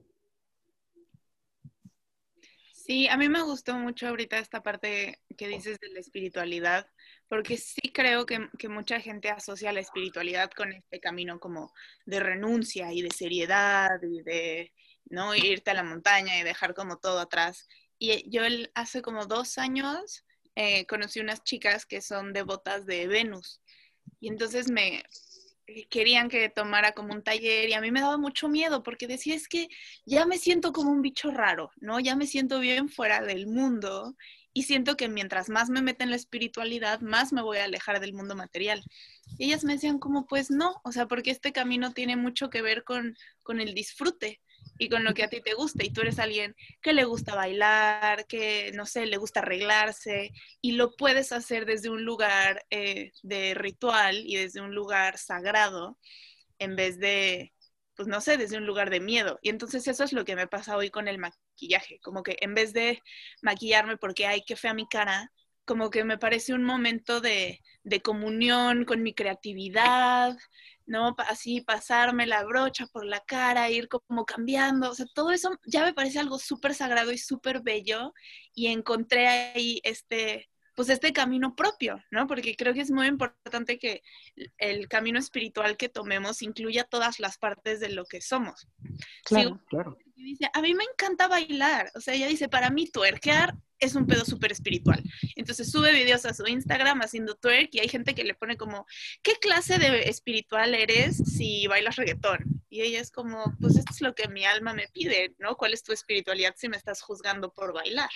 Sí, a mí me gustó mucho ahorita esta parte que dices de la espiritualidad, porque sí creo que, mucha gente asocia la espiritualidad con este camino como de renuncia y de seriedad y de no irte a la montaña y dejar como todo atrás. Y yo hace como dos años eh, conocí unas chicas que son devotas de Venus. Y entonces me, querían que tomara como un taller y a mí me daba mucho miedo porque decía es que ya me siento como un bicho raro, ¿no? Ya me siento bien fuera del mundo y siento que mientras más me meta en la espiritualidad, más me voy a alejar del mundo material. Y ellas me decían como, pues no, o sea, porque este camino tiene mucho que ver con, con el disfrute y con lo que a ti te gusta y tú eres alguien que le gusta bailar, que no sé, le gusta arreglarse y lo puedes hacer desde un lugar eh, de ritual y desde un lugar sagrado en vez de, pues no sé, desde un lugar de miedo. Y entonces eso es lo que me pasa hoy con el maquillaje, como que en vez de maquillarme porque, ay, qué fea mi cara, como que me parece un momento de, de comunión con mi creatividad, ¿no? Así pasarme la brocha por la cara, ir como cambiando, o sea, todo eso ya me parece algo súper sagrado y súper bello y encontré ahí este, pues este camino propio, ¿no? Porque creo que es muy importante que el camino espiritual que tomemos incluya todas las partes de lo que somos. Claro, claro. Dice, a mí me encanta bailar, o sea, ella dice, para mí tuerquear es un pedo súper espiritual. Entonces sube videos a su Instagram haciendo twerk y hay gente que le pone como, ¿qué clase de espiritual eres si bailas reggaetón? Y ella es como, pues esto es lo que mi alma me pide, ¿no? ¿Cuál es tu espiritualidad si me estás juzgando por bailar?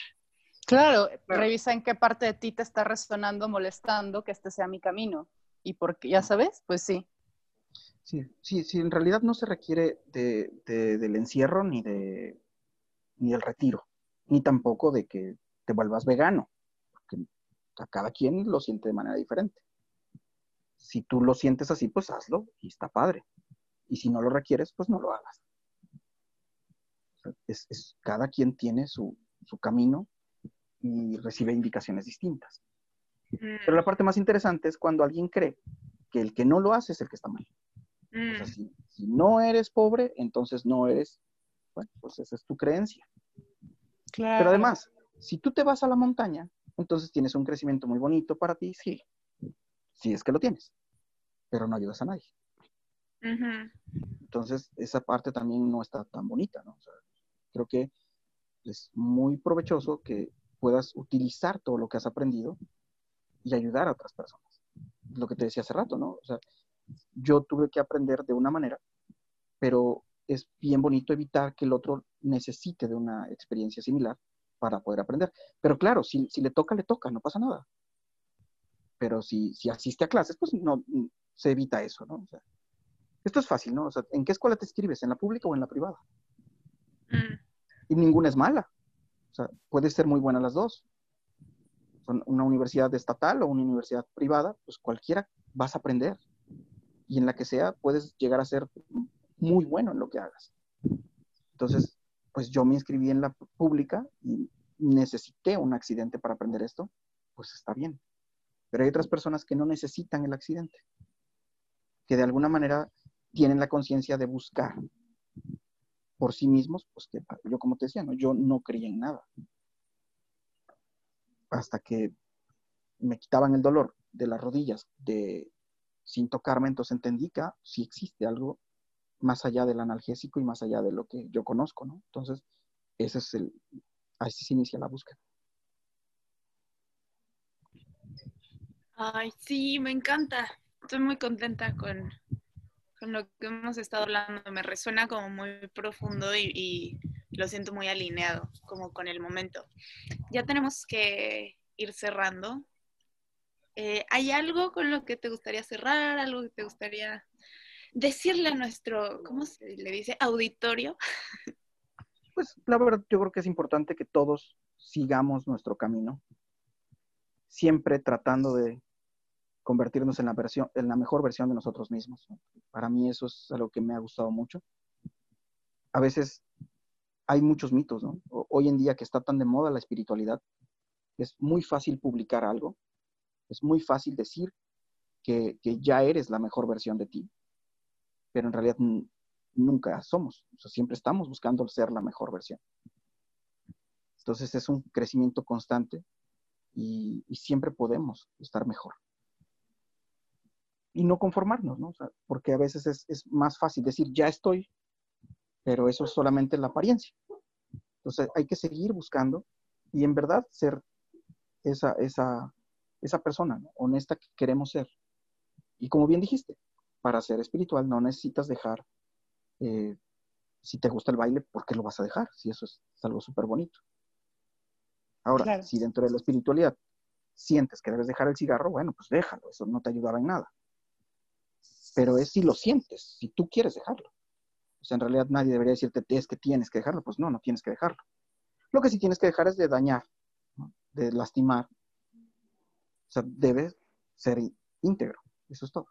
Claro, revisa en qué parte de ti te está resonando, molestando que este sea mi camino. Y porque, ya sabes, pues sí. Sí, sí, sí, en realidad no se requiere de, del encierro ni, de, ni del retiro, ni tampoco de que te vuelvas vegano, porque a cada quien lo siente de manera diferente. Si tú lo sientes así, pues hazlo y está padre. Y si no lo requieres, pues no lo hagas. es, cada quien tiene su, su camino y recibe indicaciones distintas. Pero la mm. parte más interesante es cuando alguien cree que el que no lo hace es el que está mal. O sea, mm. si, no eres pobre, entonces no eres, bueno, pues esa es tu creencia. Pero además, si tú te vas a la montaña, entonces tienes un crecimiento muy bonito para ti, sí, sí es que lo tienes, pero no ayudas a nadie. Entonces, esa parte también no está tan bonita, ¿no? creo que es muy provechoso que puedas utilizar todo lo que has aprendido y ayudar a otras personas. Lo que te decía hace rato, ¿no? O sea, yo tuve que aprender de una manera, pero es bien bonito evitar que el otro necesite de una experiencia similar para poder aprender. Pero claro, si, le toca, le toca, no pasa nada. Pero si, si asiste a clases, pues no se evita eso, ¿no? O sea, esto es fácil, ¿no? O sea, ¿en qué escuela te escribes? ¿En la pública o en la privada? Mm. Y ninguna es mala. O sea, puede ser muy buena las dos. Son una universidad estatal o una universidad privada, pues cualquiera vas a aprender. Y en la que sea, puedes llegar a ser muy bueno en lo que hagas. Entonces, pues yo me inscribí en la pública y necesité un accidente para aprender esto, pues está bien. Pero hay otras personas que no necesitan el accidente, que de alguna manera tienen la conciencia de buscar por sí mismos, pues que yo como te decía, ¿no? yo no creía en nada. Hasta que me quitaban el dolor de las rodillas de, sin tocarme, entonces entendí que sí existe algo más allá del analgésico y más allá de lo que yo conozco, ¿no? Entonces, ese es el, así se inicia la búsqueda. Ay, sí, me encanta. Estoy muy contenta con, con lo que hemos estado hablando. Me resuena como muy profundo y, lo siento muy alineado, como con el momento. Ya tenemos que ir cerrando. Eh, ¿Hay algo con lo que te gustaría cerrar? ¿Algo que te gustaría decirle a nuestro, ¿cómo se le dice? Auditorio. Pues la verdad, yo creo que es importante que todos sigamos nuestro camino, siempre tratando de convertirnos en la, versión, en la mejor versión de nosotros mismos. Para mí eso es algo que me ha gustado mucho. A veces hay muchos mitos, ¿no? Hoy en día que está tan de moda la espiritualidad, es muy fácil publicar algo Es muy fácil decir que, ya eres la mejor versión de ti, pero en realidad nunca somos. siempre estamos buscando ser la mejor versión. Entonces es un crecimiento constante y, siempre podemos estar mejor. Y no conformarnos, ¿no? porque a veces es, es más fácil decir, ya estoy, pero eso es solamente la apariencia. Entonces hay que seguir buscando y en verdad ser esa, esa, esa persona honesta que queremos ser. Y como bien dijiste, para ser espiritual no necesitas dejar, eh, si te gusta el baile, ¿por qué lo vas a dejar? Si eso es, algo súper bonito. Ahora, si dentro de la espiritualidad sientes que debes dejar el cigarro, bueno, pues déjalo, eso no te ayudará en nada. Pero es si lo sientes, si tú quieres dejarlo. O sea, en realidad nadie debería decirte, es que tienes que dejarlo. Pues no, no tienes que dejarlo. Lo que sí tienes que dejar es de dañar, de lastimar. O sea, debe ser íntegro. Eso es todo.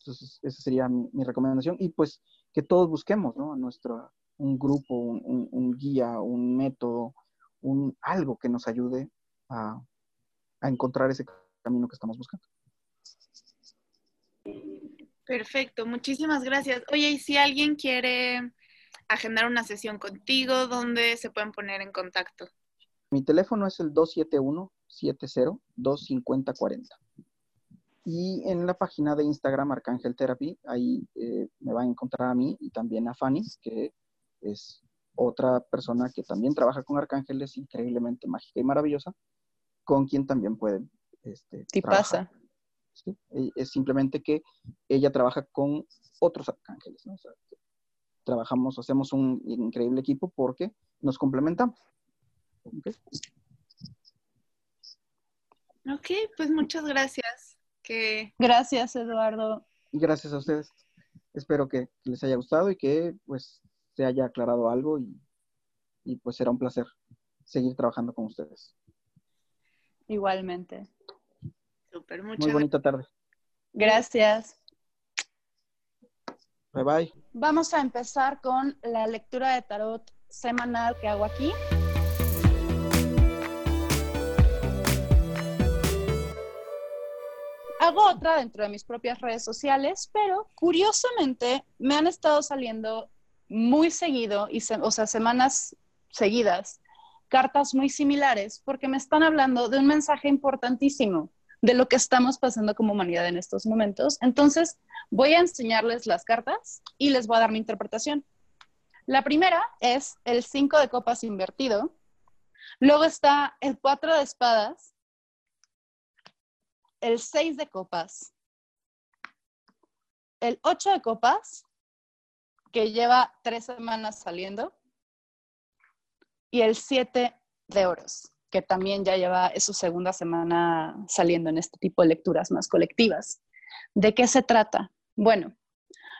Entonces, esa sería mi, recomendación. Y pues que todos busquemos, ¿no? Nuestro, un grupo, un, guía, un método, un, algo que nos ayude a, a encontrar ese camino que estamos buscando. Perfecto, muchísimas gracias. Oye, y si alguien quiere agendar una sesión contigo, ¿dónde se pueden poner en contacto? Mi teléfono es el 271-70-250-40. Y en la página de Instagram Arcángel Therapy, ahí eh, me van a encontrar a mí y también a Fanny, que es otra persona que también trabaja con arcángeles, increíblemente mágica y maravillosa, con quien también pueden este, pasa. E, es simplemente que ella trabaja con otros arcángeles. trabajamos, hacemos un increíble equipo porque nos complementamos. Ok, pues muchas gracias. Que... Gracias, Eduardo. Y gracias a ustedes. Espero que les haya gustado y que pues se haya aclarado algo y, y pues será un placer seguir trabajando con ustedes. Igualmente. Súper, Muy bonita tarde. Gracias. Bye bye. Vamos a empezar con la lectura de tarot semanal que hago aquí. Hago otra dentro de mis propias redes sociales, pero curiosamente me han estado saliendo muy seguido, y o sea, semanas seguidas, cartas muy similares, porque me están hablando de un mensaje importantísimo de lo que estamos pasando como humanidad en estos momentos. Entonces, voy a enseñarles las cartas y les voy a dar mi interpretación. La primera es el 5 de copas invertido. Luego está el 4 de espadas, el 6 de copas, el 8 de copas, que lleva tres semanas saliendo, y el 7 de oros que también ya lleva su segunda semana saliendo en este tipo de lecturas más colectivas. ¿De qué se trata? Bueno,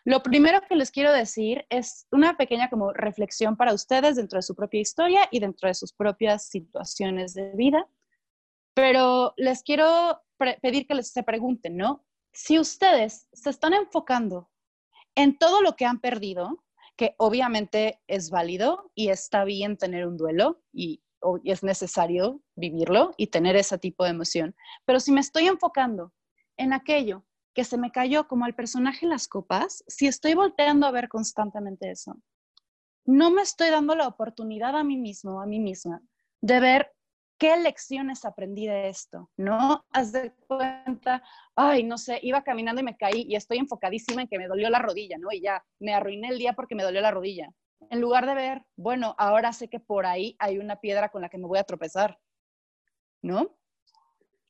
lo primero que les quiero decir es una pequeña como reflexión para ustedes dentro de su propia historia y dentro de sus propias situaciones de vida. Pero les quiero pedir que les se pregunten, ¿no? Si ustedes se están enfocando en todo lo que han perdido, que obviamente es válido y está bien tener un duelo y es necesario vivirlo y tener ese tipo de emoción. Pero si me estoy enfocando en aquello que se me cayó como al personaje en las copas, si estoy volteando a ver constantemente eso, no me estoy dando la oportunidad a mí mismo, a mí misma, de ver qué lecciones aprendí de esto, ¿no? Haz de cuenta, ay, no sé, iba caminando y me caí y estoy enfocadísima en que me dolió la rodilla, ¿no? Y ya, me arruiné el día porque me dolió la rodilla en lugar de ver, bueno, ahora sé que por ahí hay una piedra con la que me voy a tropezar, ¿no?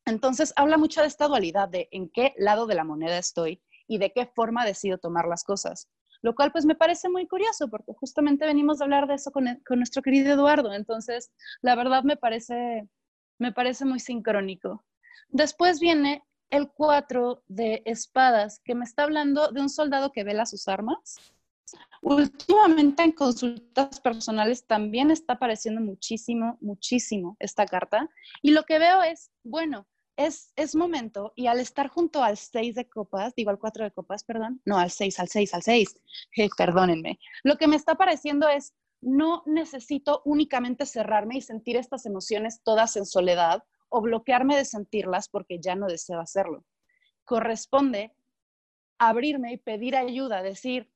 Entonces, habla mucho de esta dualidad de en qué lado de la moneda estoy y de qué forma decido tomar las cosas. Lo cual, pues, me parece muy curioso porque justamente venimos a hablar de eso con, con nuestro querido Eduardo. Entonces, la verdad me parece, me parece muy sincrónico. Después viene el cuatro de espadas, que me está hablando de un soldado que vela sus armas Últimamente en consultas personales también está apareciendo muchísimo, muchísimo esta carta. Y lo que veo es, bueno, es, es momento y al estar junto al 6 de copas, digo al 4 de copas, perdón, no, al 6, al 6, al 6, eh, perdónenme, lo que me está pareciendo es, no necesito únicamente cerrarme y sentir estas emociones todas en soledad o bloquearme de sentirlas porque ya no deseo hacerlo. Corresponde abrirme y pedir ayuda, decir,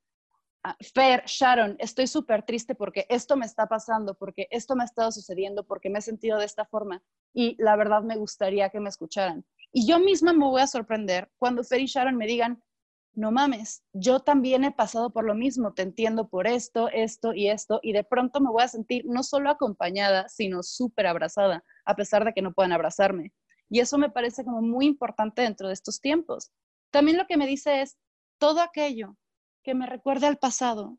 Fer, Sharon, estoy súper triste porque esto me está pasando, porque esto me ha estado sucediendo, porque me he sentido de esta forma y la verdad me gustaría que me escucharan. Y yo misma me voy a sorprender cuando Fer y Sharon me digan, no mames, yo también he pasado por lo mismo, te entiendo por esto, esto y esto, y de pronto me voy a sentir no solo acompañada, sino súper abrazada, a pesar de que no puedan abrazarme. Y eso me parece como muy importante dentro de estos tiempos. También lo que me dice es, todo aquello que me recuerde al pasado,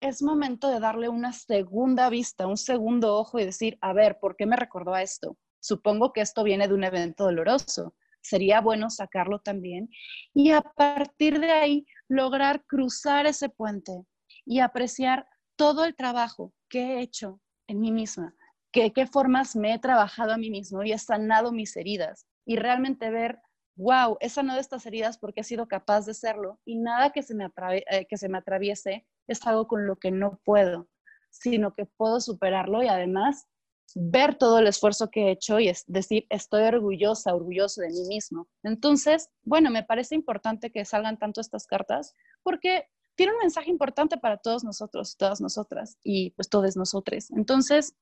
es momento de darle una segunda vista, un segundo ojo y decir, a ver, ¿por qué me recordó a esto? Supongo que esto viene de un evento doloroso sería bueno sacarlo también y a partir de ahí lograr cruzar ese puente y apreciar todo el trabajo que he hecho en mí misma, que qué formas me he trabajado a mí mismo y he sanado mis heridas y realmente ver, wow, he sanado estas heridas porque he sido capaz de serlo y nada que se me, eh, que se me atraviese es algo con lo que no puedo, sino que puedo superarlo y además ver todo el esfuerzo que he hecho y es decir, estoy orgullosa, orgulloso de mí mismo. Entonces, bueno, me parece importante que salgan tanto estas cartas porque tiene un mensaje importante para todos nosotros, todas nosotras y pues todos nosotros. Entonces,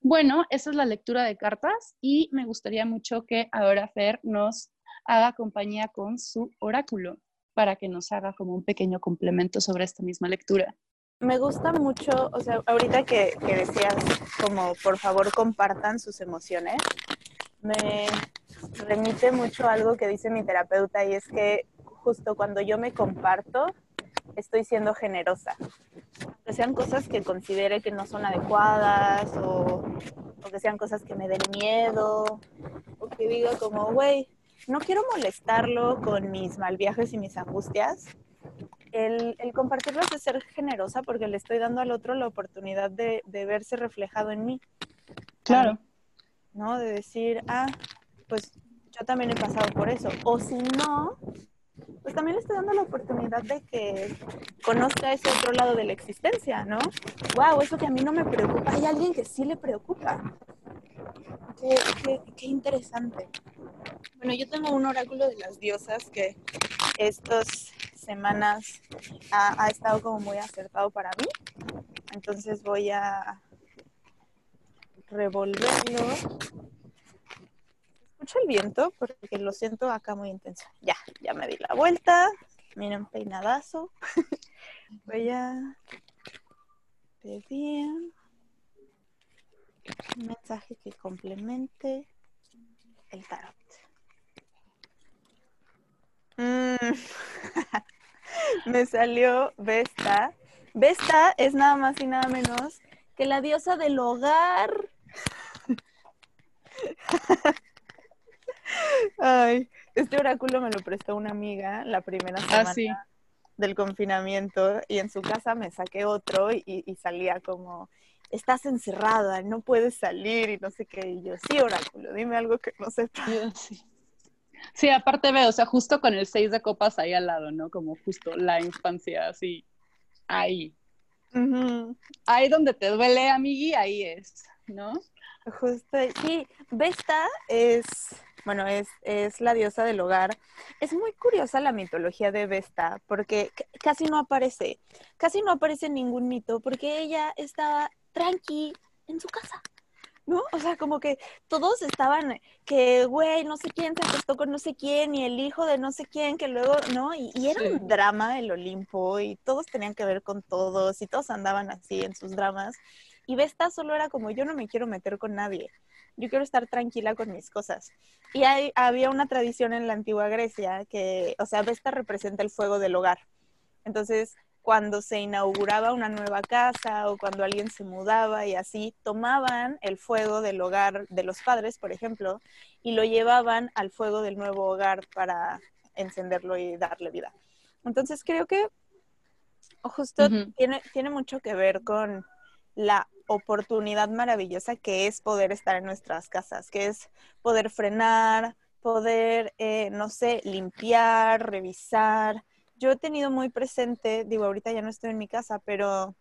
bueno, esa es la lectura de cartas y me gustaría mucho que ahora Fer nos haga compañía con su oráculo para que nos haga como un pequeño complemento sobre esta misma lectura me gusta mucho, o sea, ahorita que, decías como por favor compartan sus emociones, me remite mucho algo que dice mi terapeuta y es que justo cuando yo me comparto, estoy siendo generosa. Que sean cosas que considere que no son adecuadas o, o que sean cosas que me den miedo o que diga como, güey, no quiero molestarlo con mis mal viajes y mis angustias, el, el compartirlos es ser generosa porque le estoy dando al otro la oportunidad de, verse reflejado en mí. Claro. ¿No? De decir, ah, pues yo también he pasado por eso. O si no, pues también le estoy dando la oportunidad de que conozca ese otro lado de la existencia, ¿no? Wow, eso que a mí no me preocupa, hay alguien que sí le preocupa. Qué, qué interesante. Bueno, yo tengo un oráculo de las diosas que estos semanas ha, estado como muy acertado para mí. Entonces voy a revolverlo. Escucha el viento porque lo siento acá muy intenso. Ya, ya me di la vuelta. Miren, peinadazo. voy a pedir un mensaje que complemente el tarot. Mm. me salió Vesta. Vesta es nada más y nada menos que la diosa del hogar. Ay, este oráculo me lo prestó una amiga la primera ah, semana del confinamiento y en su casa me saqué otro y, salía como, estás encerrada, no puedes salir y no sé qué. Y yo, sí, oráculo, dime algo que no sepa. Sí. Sí, aparte veo, o sea, justo con el seis de copas ahí al lado, ¿no? Como justo la infancia, así, ahí. Ahí donde te duele, amigui, ahí es, ¿no? Justo, sí, Vesta es, bueno, es, es la diosa del hogar. Es muy curiosa la mitología de Vesta, porque casi no aparece, casi no aparece en ningún mito, porque ella estaba tranqui en su casa. ¿no? O sea, como que todos estaban que, güey, no sé quién se acostó con no sé quién y el hijo de no sé quién, que luego, ¿no? Y, era un drama el Olimpo y todos tenían que ver con todos y todos andaban así en sus dramas. Y Vesta solo era como, yo no me quiero meter con nadie, yo quiero estar tranquila con mis cosas. Y hay, había una tradición en la antigua Grecia que, o sea, Vesta representa el fuego del hogar. Entonces, cuando se inauguraba una nueva casa o cuando alguien se mudaba y así, tomaban el fuego del hogar de los padres, por ejemplo, y lo llevaban al fuego del nuevo hogar para encenderlo y darle vida. Entonces creo que justo tiene, tiene mucho que ver con la oportunidad maravillosa que es poder estar en nuestras casas, que es poder frenar, poder, eh, no sé, limpiar, revisar, yo he tenido muy presente, digo, ahorita ya no estoy en mi casa, pero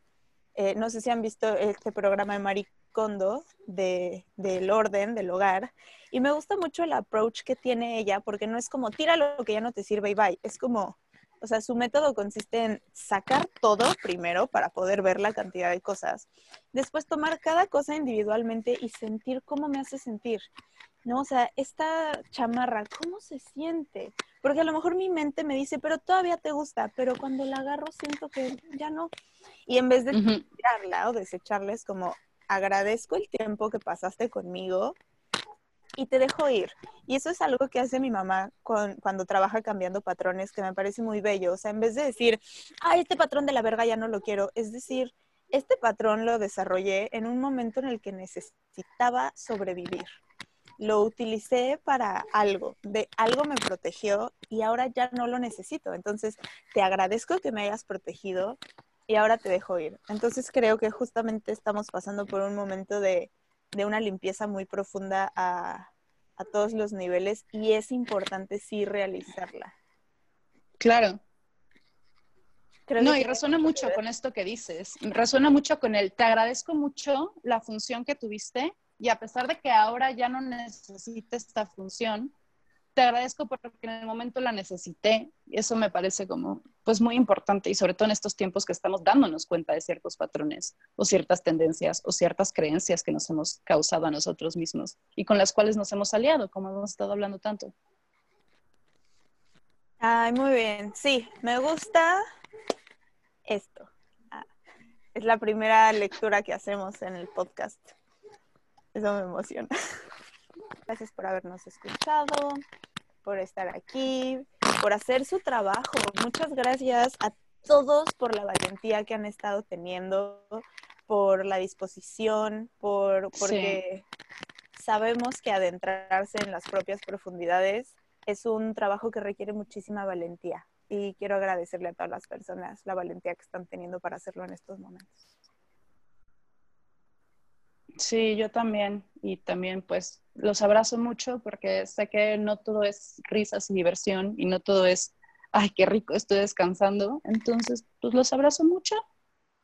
eh, no sé si han visto este programa de Marie Kondo de, del orden, del hogar. Y me gusta mucho el approach que tiene ella, porque no es como tira lo que ya no te sirve y bye. Es como, o sea, su método consiste en sacar todo primero para poder ver la cantidad de cosas. Después tomar cada cosa individualmente y sentir cómo me hace sentir. ¿no? O sea, esta chamarra, ¿cómo se siente? Porque a lo mejor mi mente me dice, pero todavía te gusta, pero cuando la agarro siento que ya no. Y en vez de tirarla o desecharla, es como, agradezco el tiempo que pasaste conmigo y te dejo ir. Y eso es algo que hace mi mamá cuando trabaja cambiando patrones, que me parece muy bello. O sea, en vez de decir, ah, este patrón de la verga ya no lo quiero, es decir, este patrón lo desarrollé en un momento en el que necesitaba sobrevivir lo utilicé para algo, de algo me protegió y ahora ya no lo necesito. Entonces, te agradezco que me hayas protegido y ahora te dejo ir. Entonces, creo que justamente estamos pasando por un momento de, una limpieza muy profunda a, todos los niveles y es importante sí realizarla. Claro. no, y resuena mucho con esto que dices. Resuena mucho con el, te agradezco mucho la función que tuviste y a pesar de que ahora ya no necesite esta función, te agradezco porque en el momento la necesité. Eso me parece como, pues muy importante y sobre todo en estos tiempos que estamos dándonos cuenta de ciertos patrones o ciertas tendencias o ciertas creencias que nos hemos causado a nosotros mismos y con las cuales nos hemos aliado, como hemos estado hablando tanto. Ay, muy bien. Sí, me gusta esto. Ah, es la primera lectura que hacemos en el podcast. Eso me emociona. Gracias por habernos escuchado, por estar aquí, por hacer su trabajo. Muchas gracias a todos por la valentía que han estado teniendo, por la disposición, por porque sabemos que adentrarse en las propias profundidades es un trabajo que requiere muchísima valentía y quiero agradecerle a todas las personas la valentía que están teniendo para hacerlo en estos momentos. Sí, yo también. Y también pues los abrazo mucho porque sé que no todo es risas y diversión y no todo es, ay, qué rico, estoy descansando. Entonces, pues los abrazo mucho,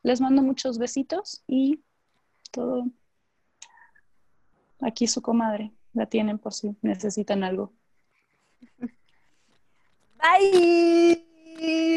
les mando muchos besitos y todo. Aquí su comadre, la tienen por si necesitan algo. Bye.